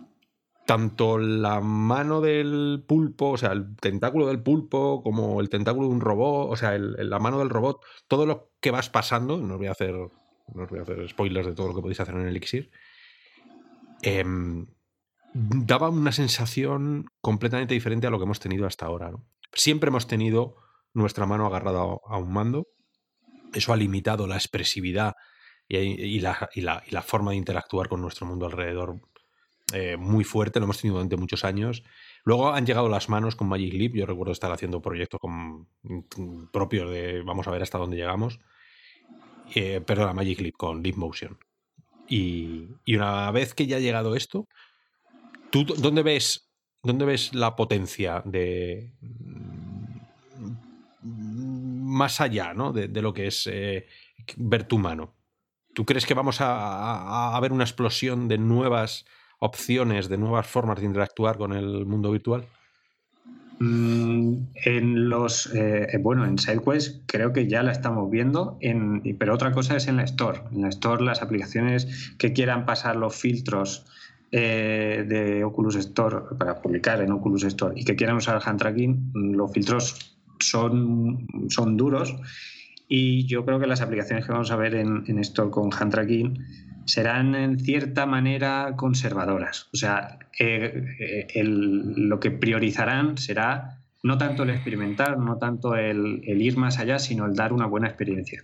tanto la mano del pulpo, o sea, el tentáculo del pulpo, como el tentáculo de un robot, o sea, la mano del robot, todo lo que vas pasando, no os voy a hacer, no os voy a hacer spoilers de todo lo que podéis hacer en el Elixir, eh, daba una sensación completamente diferente a lo que hemos tenido hasta ahora. Siempre hemos tenido nuestra mano agarrada a un mando. Eso ha limitado la expresividad y, la, forma de interactuar con nuestro mundo alrededor eh, muy fuerte. Lo hemos tenido durante muchos años. Luego han llegado las manos con Magic Leap. Yo recuerdo estar haciendo proyectos con, propios de vamos a ver hasta dónde llegamos. Eh, perdón, Magic Leap con Leap Motion. y, una vez que ya ha llegado esto, ¿Tú dónde ves, dónde ves la potencia de más allá ¿no? de, lo que es eh, ver tu mano? ¿Tú crees que vamos a, a, ver una explosión de nuevas opciones, de nuevas formas de interactuar con el mundo virtual? Mm, en los eh, bueno en SideQuest creo que ya la estamos viendo en, pero otra cosa es en la Store en la Store las aplicaciones que quieran pasar los filtros eh, de Oculus Store para publicar en Oculus Store y que quieran usar hand tracking, los filtros son, son duros y yo creo que las aplicaciones que vamos a ver en Store con hand tracking serán en cierta manera conservadoras. O sea, eh, eh, lo que priorizarán será no tanto el experimentar, no tanto el, el, ir más allá, sino el dar una buena experiencia.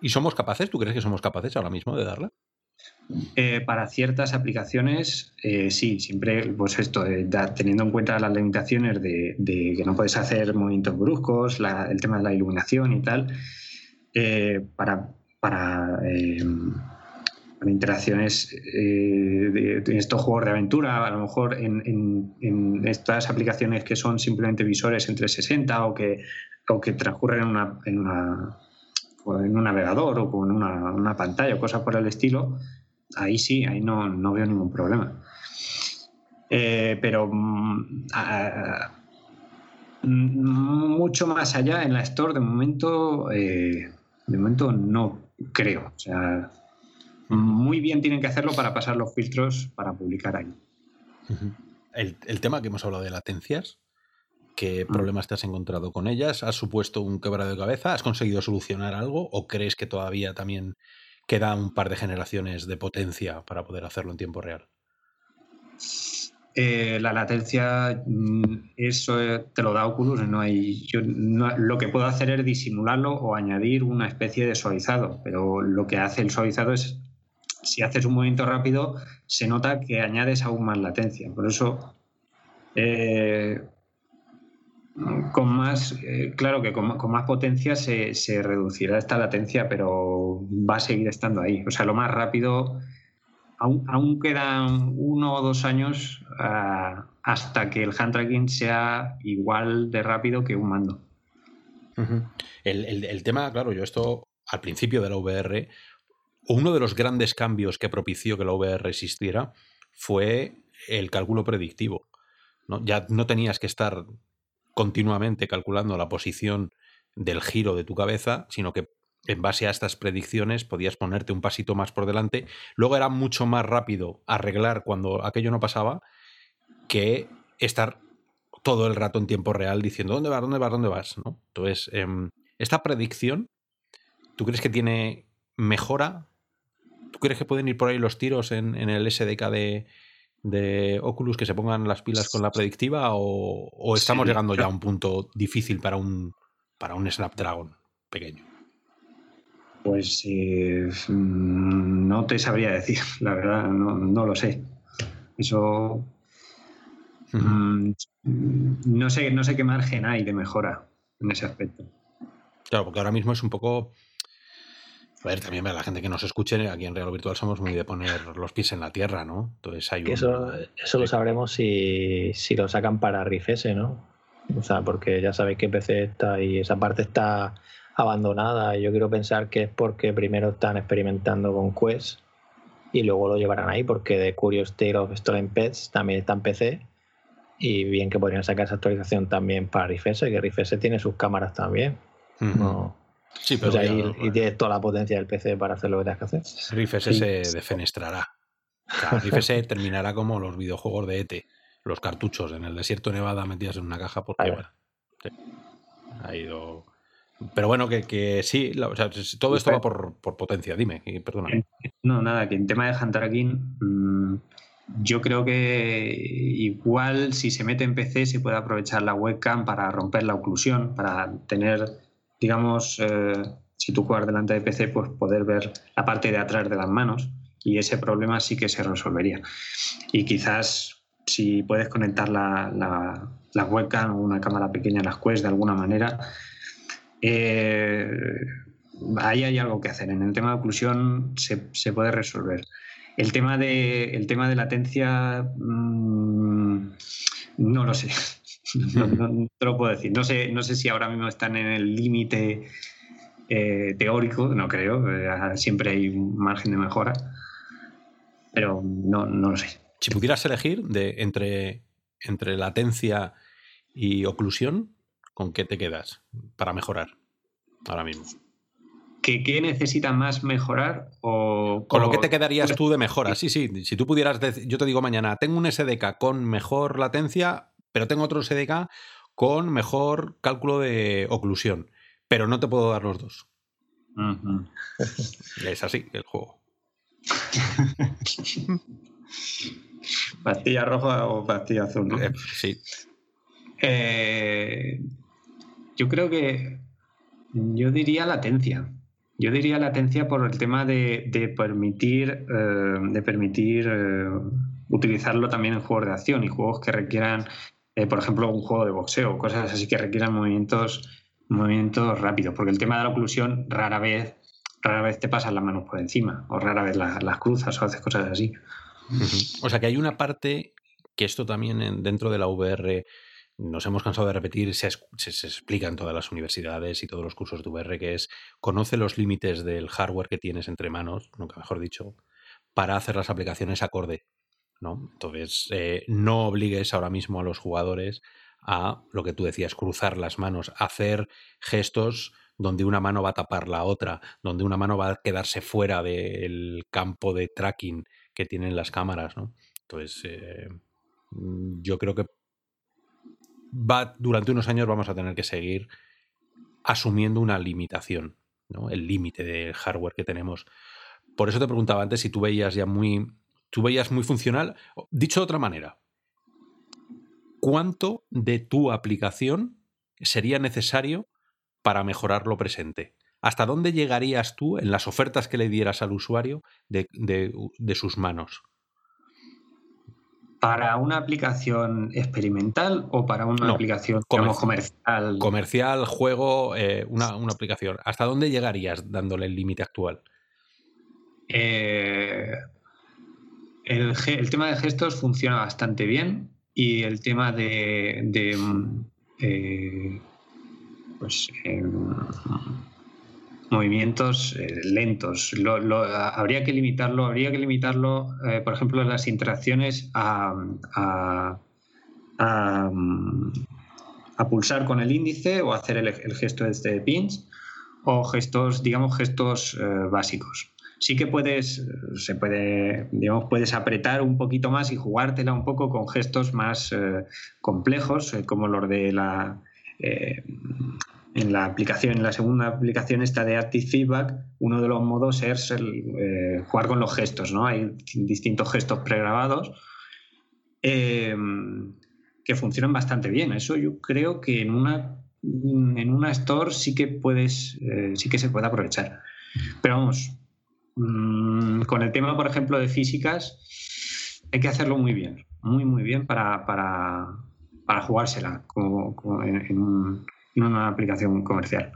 ¿Y somos capaces? ¿Tú crees que somos capaces ahora mismo de darla? Eh, para ciertas aplicaciones, eh, sí, siempre, pues esto, eh, teniendo en cuenta las limitaciones de, que no puedes hacer movimientos bruscos, el tema de la iluminación y tal, para, para, interacciones de, estos juegos de aventura, a lo mejor en, estas aplicaciones que son simplemente visores entre 60 o que, o que transcurren en una, en una en un navegador o con una, una pantalla o cosas por el estilo, ahí sí, ahí no, no veo ningún problema. Eh, pero mm, mucho más allá en la Store, de momento, eh, de momento no creo. O sea, muy bien tienen que hacerlo para pasar los filtros para publicar ahí. el, el, tema que hemos hablado de latencias, ¿qué mm. problemas te has encontrado con ellas? ¿Has supuesto un quebrado de cabeza? ¿Has conseguido solucionar algo? ¿O crees que todavía también queda un par de generaciones de potencia para poder hacerlo en tiempo real. Eh, la latencia, mm, eso eh, te lo da Oculus, no hay, yo, lo que puedo hacer es disimularlo o añadir una especie de suavizado, pero lo que hace el suavizado es, si haces un movimiento rápido, se nota que añades aún más latencia. Por eso, eh, con más, eh, claro que con, más potencia se, reducirá esta latencia, pero va a seguir estando ahí. O sea, lo más rápido, aún, quedan uno o dos años ah, hasta que el hand tracking sea igual de rápido que un mando. el, el, tema, claro, yo esto al principio de la VR, uno de los grandes cambios que propició que la VR existiera fue el cálculo predictivo. Ya no tenías que estar continuamente calculando la posición del giro de tu cabeza, sino que en base a estas predicciones podías ponerte un pasito más por delante. Luego era mucho más rápido arreglar cuando aquello no pasaba que estar todo el rato en tiempo real diciendo dónde vas, dónde vas, dónde vas. ¿no? Entonces, em, esta predicción, ¿tú crees que tiene mejora? ¿Tú crees que pueden ir por ahí los tiros en, el SDK de, de Oculus que se pongan las pilas con la predictiva o, estamos llegando ya a un punto difícil para un, para un Snapdragon pequeño? Pues eh, no te sabría decir, [laughs] la verdad, no, lo sé. Eso mm, no sé, no sé qué margen hay de mejora en ese aspecto. Claro, porque ahora mismo es un poco. A ver, también la gente que nos escuche, aquí en Real Virtual somos muy de poner los pies en la tierra, ¿no? Entonces hay eso, eso lo sabremos si, si lo sacan para Riff ¿no? O sea, porque ya sabéis que PC está y esa parte está abandonada. Y yo quiero pensar que es porque primero están experimentando con Quest y luego lo llevarán ahí, porque de Curious Tale of Stolen Pets también está en PC. Y bien que podrían sacar esa actualización también para Riff que Riff tiene sus cámaras también. Sí, pero y, tienes toda la potencia del PC para hacer lo que tengas que hacer. Riff se defenestrará. O [laughs] terminará como los videojuegos de ET, los cartuchos en el desierto de Nevada metidas en una caja porque ha ido. Pero bueno, que, sí, todo esto va por, potencia. Dime, perdona. No, nada, que en tema de hand mm, yo creo que igual si se mete en PC se puede aprovechar la webcam para romper la oclusión, para tener digamos, eh, si tú juegas delante de PC, pues poder ver la parte de atrás de las manos y ese problema sí que se resolvería. Y quizás si puedes conectar la, la, webcam o una cámara pequeña en las Quest de alguna manera, eh, ahí hay algo que hacer. En el tema de oclusión se, puede resolver. El tema de, el tema de latencia, mm, no lo sé. [laughs] No, te lo puedo decir. No sé, no sé si ahora mismo están en el límite eh, teórico, no creo. Eh, siempre hay un margen de mejora. Pero no, lo sé. Si pudieras elegir de, entre, entre latencia y oclusión, ¿con qué te quedas para mejorar ahora mismo? ¿Qué, qué necesita más mejorar? O, ¿Con lo que te quedarías tú de mejora? Sí, sí. Si tú pudieras decir, yo te digo mañana, tengo un SDK con mejor latencia, pero tengo otro SDK con mejor cálculo de oclusión, pero no te puedo dar los dos. [laughs] Es así el juego. ¿Pastilla roja o pastilla azul? Eh, sí. Eh, yo creo que yo diría latencia. Yo diría latencia por el tema de, permitir, eh, de permitir utilizarlo también en juegos de acción y juegos que requieran eh, por ejemplo, un juego de boxeo, cosas así que requieran movimientos, movimientos rápidos, porque el tema de la oclusión rara vez, rara vez te pasan las manos por encima, o rara vez las cruzas o haces cosas así. O sea que hay una parte que esto también dentro de la VR nos hemos cansado de repetir, se, explica en todas las universidades y todos los cursos de VR, que es conoce los límites del hardware que tienes entre manos, nunca mejor dicho, para hacer las aplicaciones acorde ¿no? Entonces, eh, no obligues ahora mismo a los jugadores a lo que tú decías, cruzar las manos, hacer gestos donde una mano va a tapar la otra, donde una mano va a quedarse fuera del campo de tracking que tienen las cámaras, ¿no? Entonces, eh, yo creo que va, durante unos años vamos a tener que seguir asumiendo una limitación, ¿no? El límite de hardware que tenemos. Por eso te preguntaba antes si tú veías ya muy tú veías muy funcional. Dicho de otra manera, ¿cuánto de tu aplicación sería necesario para mejorar lo presente? ¿Hasta dónde llegarías tú en las ofertas que le dieras al usuario de, sus manos? ¿Para una aplicación experimental o para una aplicación comercial? Comercial, juego, eh, una, una, aplicación. ¿Hasta dónde llegarías dándole el límite actual? Eh, el, tema de gestos funciona bastante bien y el tema de, mm, eh, pues, em, movimientos eh, lentos. habría que limitarlo, habría que limitarlo, eh, por ejemplo, las interacciones a, mm, pulsar con el índice o hacer el, el gesto este de pinch o gestos, digamos, gestos básicos sí que puedes, se puede, digamos, puedes apretar un poquito más y jugártela un poco con gestos más eh, complejos, eh, como los de la eh, en la aplicación, en la segunda aplicación esta de Active Feedback, uno de los modos es jugar con los gestos, ¿no? Hay distintos gestos pregrabados que funcionan bastante bien. Eso yo creo que en una, en una store sí que puedes, sí que se puede aprovechar. Pero vamos, mm, con el tema, por ejemplo, de físicas, hay que hacerlo muy bien, muy, muy bien para, para, para jugársela como, en, una aplicación comercial.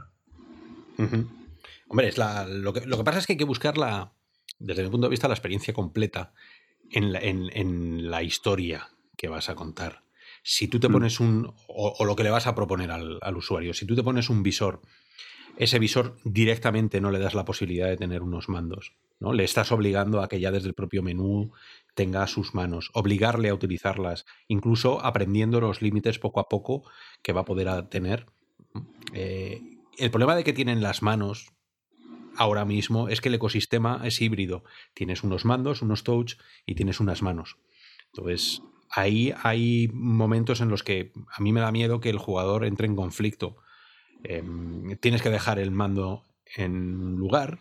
Hombre, es lo, que, lo, que, pasa es que hay que buscarla, desde mi punto de vista, la experiencia completa en la, en, la historia que vas a contar. Si tú te mm. pones un. O, lo que le vas a proponer al, al, usuario, si tú te pones un visor, ese visor directamente no le das la posibilidad de tener unos mandos. ¿no? Le estás obligando a que ya desde el propio menú tenga sus manos, obligarle a utilizarlas, incluso aprendiendo los límites poco a poco que va a poder tener. Eh, el problema de que tienen las manos ahora mismo es que el ecosistema es híbrido. Tienes unos mandos, unos touch y tienes unas manos. Entonces, ahí hay momentos en los que a mí me da miedo que el jugador entre en conflicto. Em, tienes que dejar el mando en lugar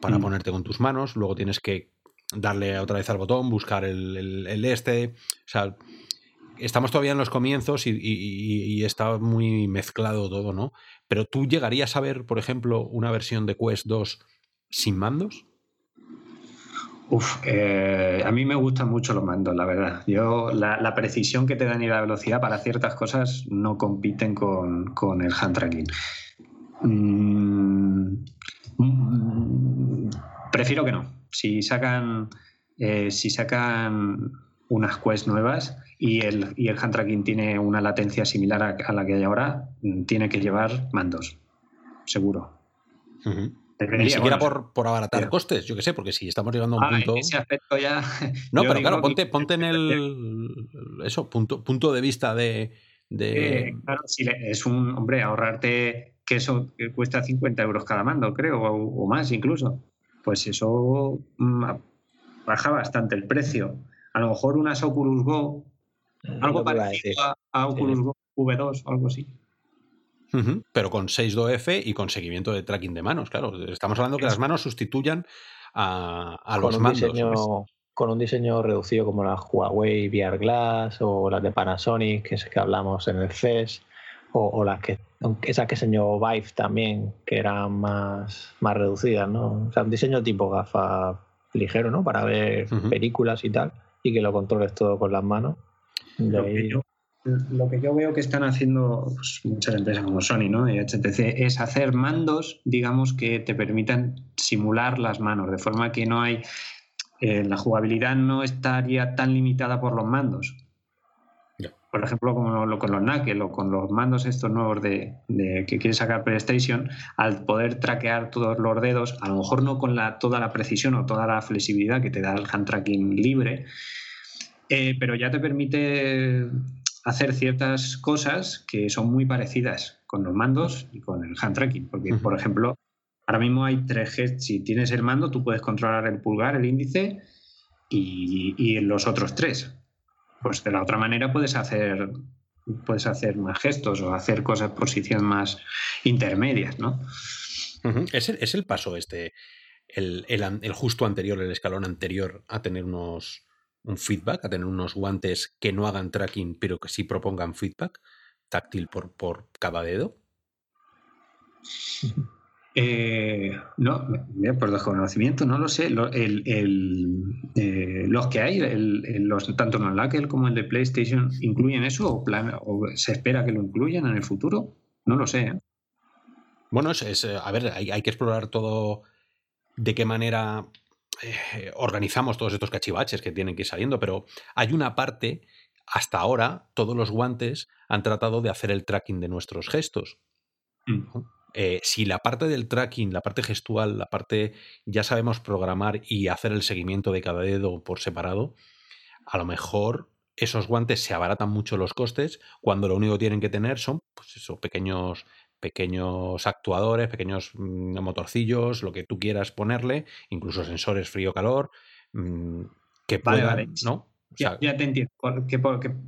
para mm. ponerte con tus manos, luego tienes que darle otra vez al botón, buscar el, este. O sea, estamos todavía en los comienzos y, está muy mezclado todo, ¿no? Pero tú llegarías a ver, por ejemplo, una versión de Quest 2 sin mandos. Uf, eh, a mí me gustan mucho los mandos, la verdad. Yo, la, precisión que te dan y la velocidad para ciertas cosas no compiten con, el hand tracking. Mm, mm, prefiero que no si sacan, eh, si sacan unas quests nuevas y el, y el hand tracking tiene una latencia similar a, la que hay ahora, mm, tiene que llevar mandos, seguro. Ni siquiera por, por, abaratar costes, yo qué sé, porque si estamos llegando a un ah, punto. En ese aspecto ya. [laughs] No, pero claro, ponte, ponte en el. Eso, punto, punto de vista de. Eh, claro, si es un. Hombre, ahorrarte que eso cuesta 50 euros cada mando, creo, o más incluso pues eso mm, baja bastante el precio. A lo mejor unas Oculus Go, algo parecido a, Oculus Go V2 o algo así. Pero con 6.2F y con seguimiento de tracking de manos, claro. Estamos hablando que las manos sustituyan a, los mandos. con un diseño reducido como la Huawei VR Glass o las de Panasonic, que es que hablamos en el CES, o, las que esas que enseñó Vive también, que eran más, más reducidas, ¿no? O sea, un diseño tipo gafa ligero, ¿no? Para ver películas y tal, y que lo controles todo con las manos. Lo, que yo, veo que están haciendo pues, muchas empresas como Sony ¿no? y HTC es hacer mandos, digamos, que te permitan simular las manos, de forma que no hay. Eh, la jugabilidad no estaría tan limitada por los mandos por ejemplo, como con los Knuckle o con los mandos estos nuevos de, que quiere sacar PlayStation, al poder traquear todos los dedos, a lo mejor no con la, toda la precisión o toda la flexibilidad que te da el hand tracking libre, eh, pero ya te permite hacer ciertas cosas que son muy parecidas con los mandos y con el hand tracking. Porque, por ejemplo, ahora mismo hay tres gestos. Si tienes el mando, tú puedes controlar el pulgar, el índice y, y los otros tres pues de la otra manera puedes hacer puedes hacer más gestos o hacer cosas posición más intermedias, ¿no? ¿Es, el, paso este, el, justo anterior, el escalón anterior a tener unos un feedback, a tener unos guantes que no hagan tracking, pero que sí propongan feedback táctil por, por cada dedo? [laughs] Eh, no, por desconocimiento, no lo sé. Eh, los que hay, los, tanto en el Lackel como el de PlayStation, ¿incluyen eso o, o, se espera que lo incluyan en el futuro? No lo sé. ¿eh? Bueno, es, a ver, hay, que explorar todo de qué manera organizamos todos estos cachivaches que tienen que ir saliendo, pero hay una parte, hasta ahora, todos los guantes han tratado de hacer el tracking de nuestros gestos. Mm. Eh, si la parte del tracking, la parte gestual, la parte ya sabemos programar y hacer el seguimiento de cada dedo por separado, a lo mejor esos guantes se abaratan mucho los costes cuando lo único que tienen que tener son pues eso, pequeños, pequeños actuadores, pequeños mm, motorcillos, lo que tú quieras ponerle, incluso sensores frío-calor, mm, que puedan, ¿no? ya, te entiendo. Por,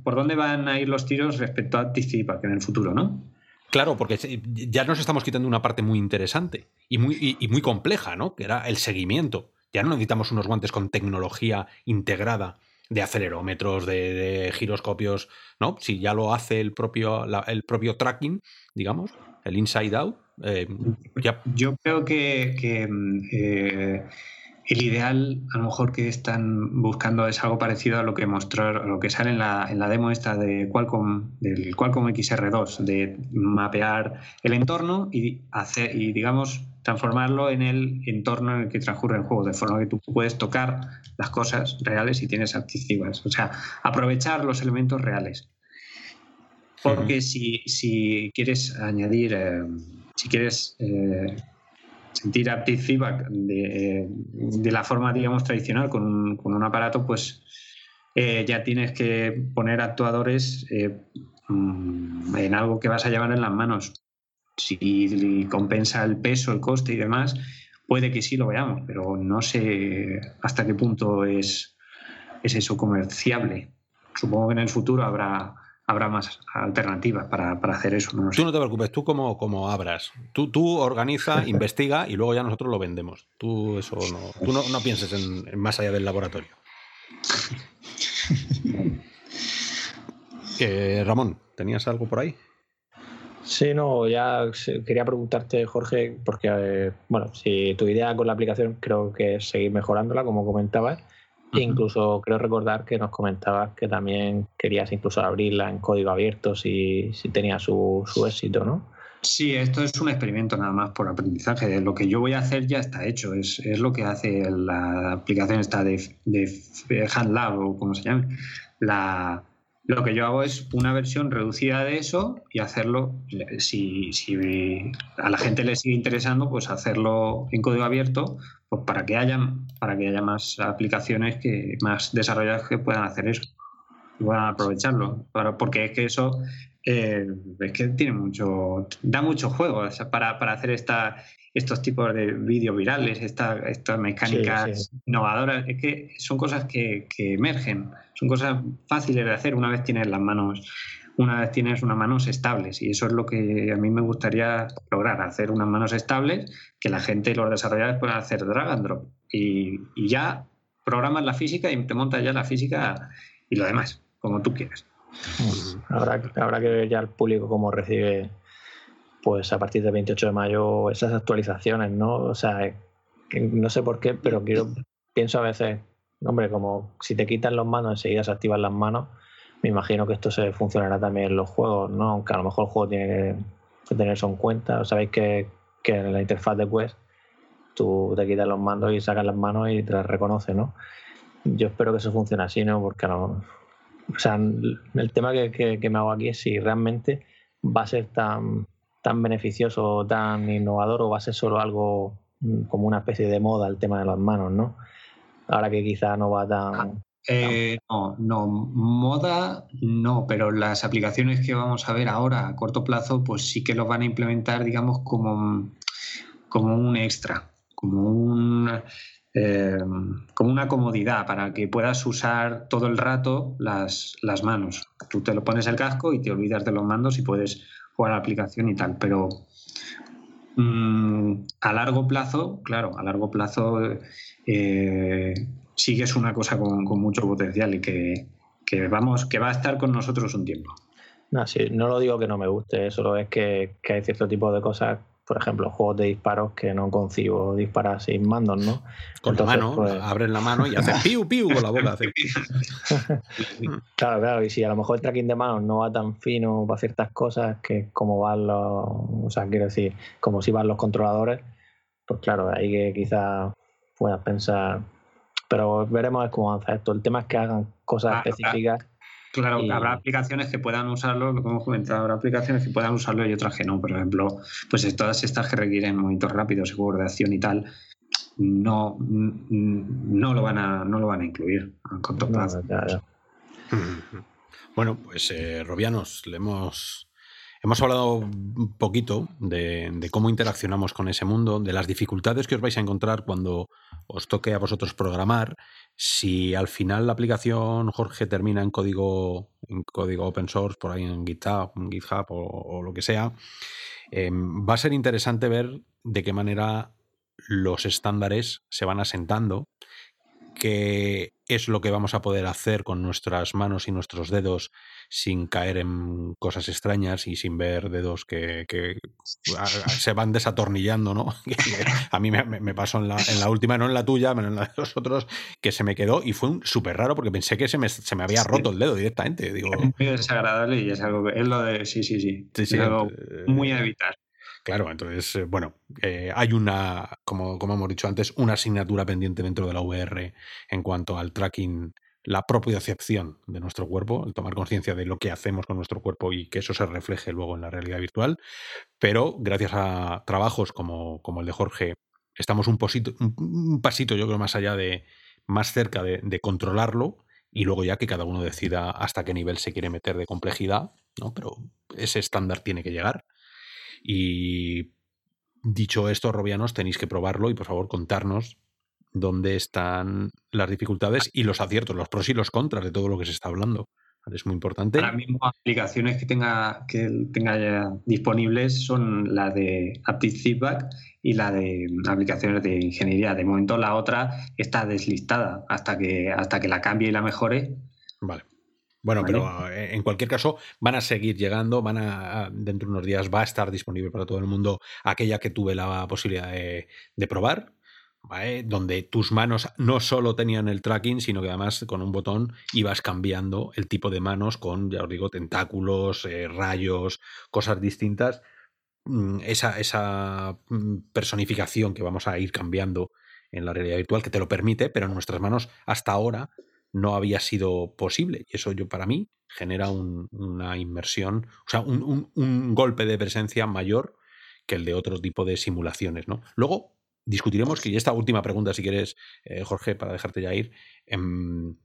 por, dónde van a ir los tiros respecto a Anticipa, que en el futuro, ¿no? Claro, porque ya nos estamos quitando una parte muy interesante y muy, muy compleja, ¿no? Que era el seguimiento. Ya no necesitamos unos guantes con tecnología integrada acelerómetros, de, giroscopios, ¿no? Si ya lo hace el propio, el propio tracking, digamos, el inside out. Eh, Yo creo que, mm, eh, el ideal, a lo mejor que están buscando es algo parecido a lo que mostró, lo que sale en la, en la demo esta de Qualcomm, del Qualcomm XR2, de mapear el entorno y hacer, y digamos, transformarlo en el entorno en el que transcurre el juego, de forma que tú puedes tocar las cosas reales y tienes activas. O sea, aprovechar los elementos reales. Porque si, quieres añadir, eh, si quieres eh, sentir aptic feedback de, la forma, digamos, tradicional con un, aparato, pues eh, ya tienes que poner actuadores mm, en algo que vas a llevar en las manos. Si compensa el peso, el coste y demás, puede que sí lo veamos, pero no sé hasta qué punto es, es eso comerciable. Supongo que en el futuro habrá habrá más alternativas para, hacer eso. tú no te preocupes, tú como, como abras. Tú, tú organiza, [laughs] investiga y luego ya nosotros lo vendemos. Tú eso no, tú no, pienses en, más allá del laboratorio. [laughs] Ramón, ¿tenías algo por ahí? Sí, no, ya quería preguntarte, Jorge, porque, eh, bueno, si tu idea con la aplicación creo que es seguir mejorándola, como comentabas, Incluso creo recordar que nos comentabas que también querías incluso abrirla en código abierto si, si tenía su, su éxito, ¿no? Sí, esto es un experimento nada más por aprendizaje. Lo que yo voy a hacer ya está hecho. Es, es lo que hace la aplicación esta de, de HandLab o como se llame. La, lo que yo hago es una versión reducida de eso y hacerlo, si, si a la gente le sigue interesando, pues hacerlo en código abierto pues para que haya para que haya más aplicaciones que más desarrolladas que puedan hacer eso y puedan aprovecharlo. Porque es que eso eh, es que tiene mucho da mucho juego para, para, hacer esta estos tipos de vídeos virales esta, estas mecánicas innovadoras es que son cosas que, que emergen son cosas fáciles de hacer una vez tienes las manos una vez tienes unas manos estables. Y eso es lo que a mí me gustaría lograr, hacer unas manos estables, que la gente y los desarrolladores puedan hacer drag and drop. Y, ya programas la física y te montas ya la física y lo demás, como tú quieras. Habrá, habrá que ver ya el público cómo recibe, pues a partir del 28 de mayo, esas actualizaciones, ¿no? O sea, no sé por qué, pero quiero, pienso a veces, hombre, como si te quitan las manos, enseguida se activan las manos me imagino que esto se funcionará también en los juegos, ¿no? Aunque a lo mejor el juego tiene que tener eso en cuenta. Sabéis que, en la interfaz de Quest tú te quitas los mandos y sacas las manos y te las reconoce, ¿no? Yo espero que eso funcione así, ¿no? Porque no. O sea, el tema que, me hago aquí es si realmente va a ser tan, tan beneficioso, tan innovador o va a ser solo algo mm, como una especie de moda el tema de las manos, ¿no? Ahora que quizá no va tan, eh, no, no, moda no, pero las aplicaciones que vamos a ver ahora a corto plazo, pues sí que lo van a implementar, digamos, como, como un extra, como un, eh, como una comodidad para que puedas usar todo el rato las, las manos. Tú te lo pones el casco y te olvidas de los mandos y puedes jugar a la aplicación y tal, pero mm, a largo plazo, claro, a largo plazo eh, sí que es una cosa con, mucho potencial y que, vamos, que va a estar con nosotros un tiempo. No, sí, no lo digo que no me guste, solo es que, hay cierto tipo de cosas, por ejemplo, juegos de disparos que no concibo disparar sin mandos, ¿no? Con la mano, pues... abres la mano y haces piu piu con la boca. [laughs] claro, claro, y si a lo mejor el tracking de manos no va tan fino para ciertas cosas que como van los, o sea, quiero decir, como si van los controladores, pues claro, ahí que quizás puedas pensar, pero veremos cómo avanza esto. El tema es que hagan cosas ah, específicas. Claro, habrá aplicaciones que puedan usarlo, lo que hemos comentado, habrá aplicaciones que puedan usarlo y otras que no. Por ejemplo, pues todas estas que requieren movimientos rápidos, seguro de acción y tal, no, no, lo, van a, no lo van a incluir a corto plazo. [laughs] Bueno, pues eh, Robianos, le hemos Hemos hablado un poquito de, cómo interaccionamos con ese mundo, de las dificultades que os vais a encontrar cuando os toque a vosotros programar. Si al final la aplicación, Jorge, termina en código, en código open source, por ahí en GitHub, en GitHub o, lo que sea, em, va a ser interesante ver de qué manera los estándares se van asentando qué es lo que vamos a poder hacer con nuestras manos y nuestros dedos sin caer en cosas extrañas y sin ver dedos que, se van desatornillando, ¿no? [laughs] a mí me, pasó en la, última, no en la tuya, pero en la de los otros, que se me quedó y fue súper raro porque pensé que se me, había roto el dedo directamente. Digo, es muy desagradable y es algo que es lo de sí, sí, sí. es algo eh, muy a evitar. Claro, entonces, eh, bueno, eh, hay una, como, como hemos dicho antes, una asignatura pendiente dentro de la VR en cuanto al tracking, la propia acepción de nuestro cuerpo, el tomar conciencia de lo que hacemos con nuestro cuerpo y que eso se refleje luego en la realidad virtual. Pero gracias a trabajos como, como el de Jorge, estamos un, posito, un, pasito, yo creo, más allá de, más cerca de, de controlarlo y luego ya que cada uno decida hasta qué nivel se quiere meter de complejidad, ¿no? Pero ese estándar tiene que llegar y dicho esto, Robianos, tenéis que probarlo y por favor contarnos dónde están las dificultades y los aciertos, los pros y los contras de todo lo que se está hablando. Es muy importante. Ahora mismo aplicaciones que tenga, que tenga ya disponibles son la de Aptic Feedback y la de aplicaciones de ingeniería. De momento la otra está deslistada hasta que, hasta que la cambie y la mejore. Vale. Bueno, pero eh, en cualquier caso van a seguir llegando, van a dentro de unos días va a estar disponible para todo el mundo aquella que tuve la posibilidad de, probar, donde tus manos no solo tenían el tracking, sino que además con un botón ibas cambiando el tipo de manos con, ya os digo, tentáculos, eh, rayos, cosas distintas. Mm, esa, esa mm, personificación que vamos a ir cambiando en la realidad virtual que te lo permite, pero en nuestras manos hasta ahora no había sido posible. Y eso yo para mí genera una inmersión, o sea, un, golpe de presencia mayor que el de otro tipo de simulaciones. ¿no? Luego discutiremos que, y esta última pregunta, si quieres, eh, Jorge, para dejarte ya ir, em,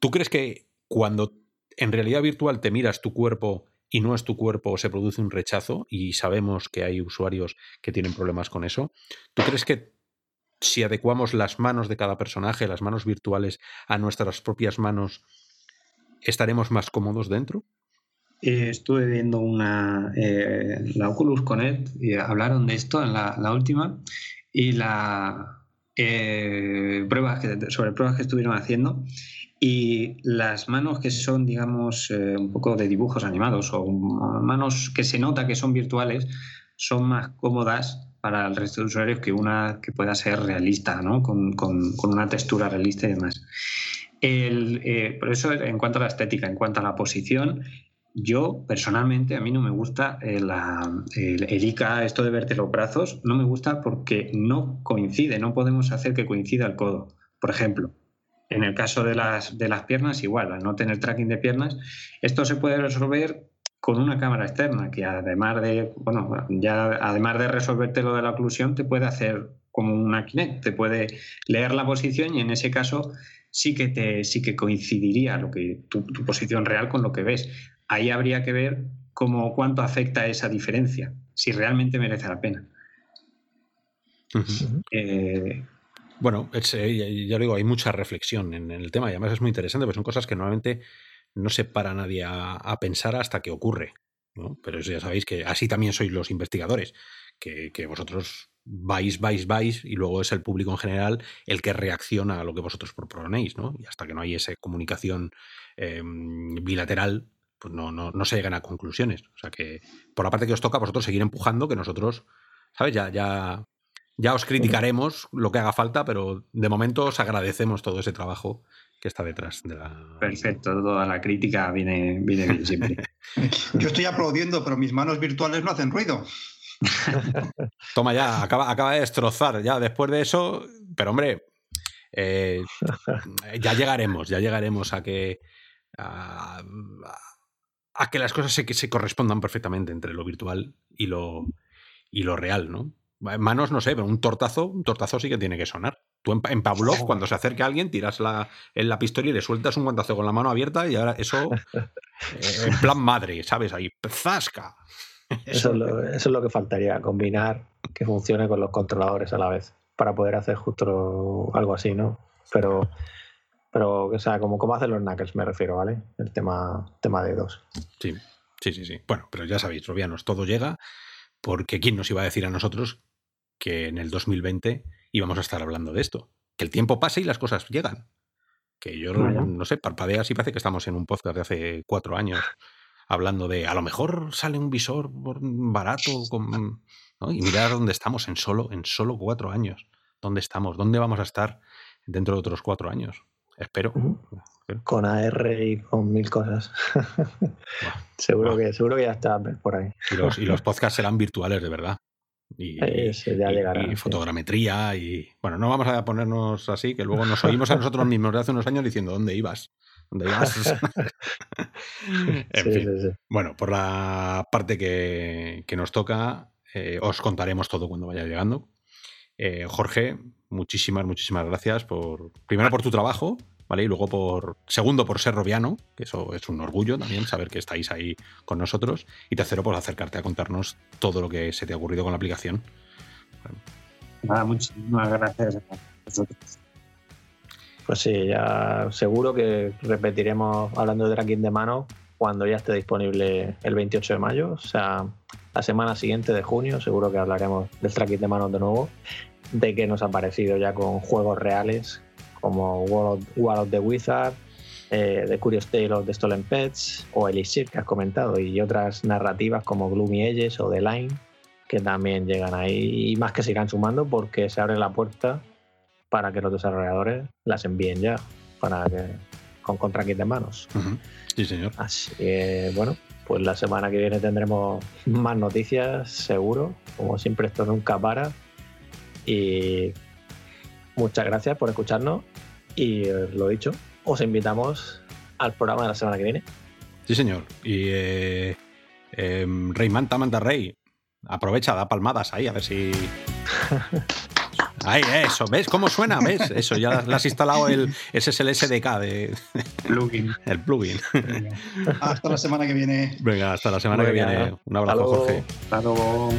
¿tú crees que cuando en realidad virtual te miras tu cuerpo y no es tu cuerpo, se produce un rechazo, y sabemos que hay usuarios que tienen problemas con eso, ¿tú crees que si adecuamos las manos de cada personaje, las manos virtuales, a nuestras propias manos, ¿estaremos más cómodos dentro? Eh, estuve viendo una, eh, la Oculus Connect y hablaron de esto en la, última y la eh, pruebas que, sobre pruebas que estuvieron haciendo y las manos que son, digamos, un poco de dibujos animados o manos que se nota que son virtuales son más cómodas para el resto de usuarios que una que pueda ser realista, ¿no? con, con, una textura realista y demás. El, eh, por eso, en cuanto a la estética, en cuanto a la posición, yo personalmente, a mí no me gusta eh, el, el, ICA, esto de verte los brazos, no me gusta porque no coincide, no podemos hacer que coincida el codo. Por ejemplo, en el caso de las, de las piernas, igual, al no tener tracking de piernas, esto se puede resolver con una cámara externa que además de, bueno, ya además de resolverte lo de la oclusión, te puede hacer como una Kinect, te puede leer la posición y en ese caso sí que te sí que coincidiría lo que tu, posición real con lo que ves. Ahí habría que ver cómo cuánto afecta esa diferencia, si realmente merece la pena. Eh, bueno, eh, ya digo, hay mucha reflexión en, el tema y además es muy interesante, porque son cosas que normalmente no se para nadie a, pensar hasta que ocurre. ¿no? Pero eso ya sabéis que así también sois los investigadores, que, vosotros vais, vais, vais y luego es el público en general el que reacciona a lo que vosotros proponéis, ¿no? Y hasta que no hay esa comunicación em, bilateral, pues no, no, no, se llegan a conclusiones. O sea que por la parte que os toca, vosotros seguir empujando, que nosotros, ¿sabes? Ya, ya, ya os criticaremos lo que haga falta, pero de momento os agradecemos todo ese trabajo que está detrás de la. Perfecto, toda la crítica viene, viene bien siempre. [laughs] Yo estoy aplaudiendo, pero mis manos virtuales no hacen ruido. [laughs] Toma ya, acaba, acaba de destrozar. Ya después de eso, pero hombre, eh, ya llegaremos, ya llegaremos a que. A, que las cosas se, se correspondan perfectamente entre lo virtual y lo, y lo real, ¿no? Manos, no sé, pero un tortazo, un tortazo sí que tiene que sonar. Tú en, Pavlov, cuando se acerca a alguien, tiras la, en la pistola y le sueltas un guantazo con la mano abierta y ahora eso [laughs] eh, en plan madre, ¿sabes? Ahí, ¡zasca! Eso, es lo, que faltaría, combinar que funcione con los controladores a la vez, para poder hacer justo algo así, ¿no? Pero, pero o sea, como, como hacen los Knuckles, me refiero, ¿vale? El tema, tema de dos. Sí, sí, sí, sí. Bueno, pero ya sabéis, Robianos, todo llega, porque ¿quién nos iba a decir a nosotros que en el 2020 íbamos a estar hablando de esto. que el tiempo pase y las cosas llegan. Que yo no sé, parpadeas y parece que estamos en un podcast de hace cuatro años [laughs] hablando de a lo mejor sale un visor barato con, y mirar dónde estamos en solo, en solo cuatro años. ¿Dónde estamos? ¿Dónde vamos a estar dentro de otros cuatro años? Espero. Con AR y con mil cosas. [laughs] seguro, Que, seguro que ya está por ahí. Y los, y los [laughs] podcasts serán virtuales, de verdad. Y, y, fotogrametría y bueno, no vamos a ponernos así, que luego nos oímos a nosotros mismos de hace unos años diciendo ¿dónde ibas? ¿Dónde ibas? [laughs] [laughs] en fin. Bueno, por la parte que, nos toca, eh, os contaremos todo cuando vaya llegando. Eh, Jorge, muchísimas, muchísimas gracias por, primero por tu trabajo, ¿vale? Y luego por, segundo por ser robiano, que eso es un orgullo también, saber que estáis ahí con nosotros. Y tercero, por acercarte a contarnos todo lo que se te ha ocurrido con la aplicación. Nada, muchísimas gracias a vosotros. Pues sí, ya seguro que repetiremos hablando de tracking de mano cuando ya esté disponible el 28 de mayo, o sea, la semana siguiente de junio, seguro que hablaremos del tracking de manos de nuevo, de qué nos ha parecido ya con juegos reales como World of, the Wizard, eh, The Curious Tale of the Stolen Pets o Elixir que has comentado y otras narrativas como Gloomy Edges o The Line que también llegan ahí y más que sigan sumando porque se abre la puerta para que los desarrolladores las envíen ya para que con contrakit de manos. Sí, señor. Así que, bueno, pues la semana que viene tendremos más noticias, seguro. Como siempre, esto nunca para. Y muchas gracias por escucharnos. Y lo dicho, os invitamos al programa de la semana que viene. Sí, señor. Y eh, em, Rey Manta, Manta Rey, aprovecha, da palmadas ahí, a ver si. [laughs] Ahí, eso, ¿ves cómo suena? ¿Ves? Eso, ya le has instalado el, ese es el SDK de plugin. [laughs] El plugin. Hasta la semana que viene. Venga, hasta la semana que viene. Un abrazo, Jorge. Hasta luego.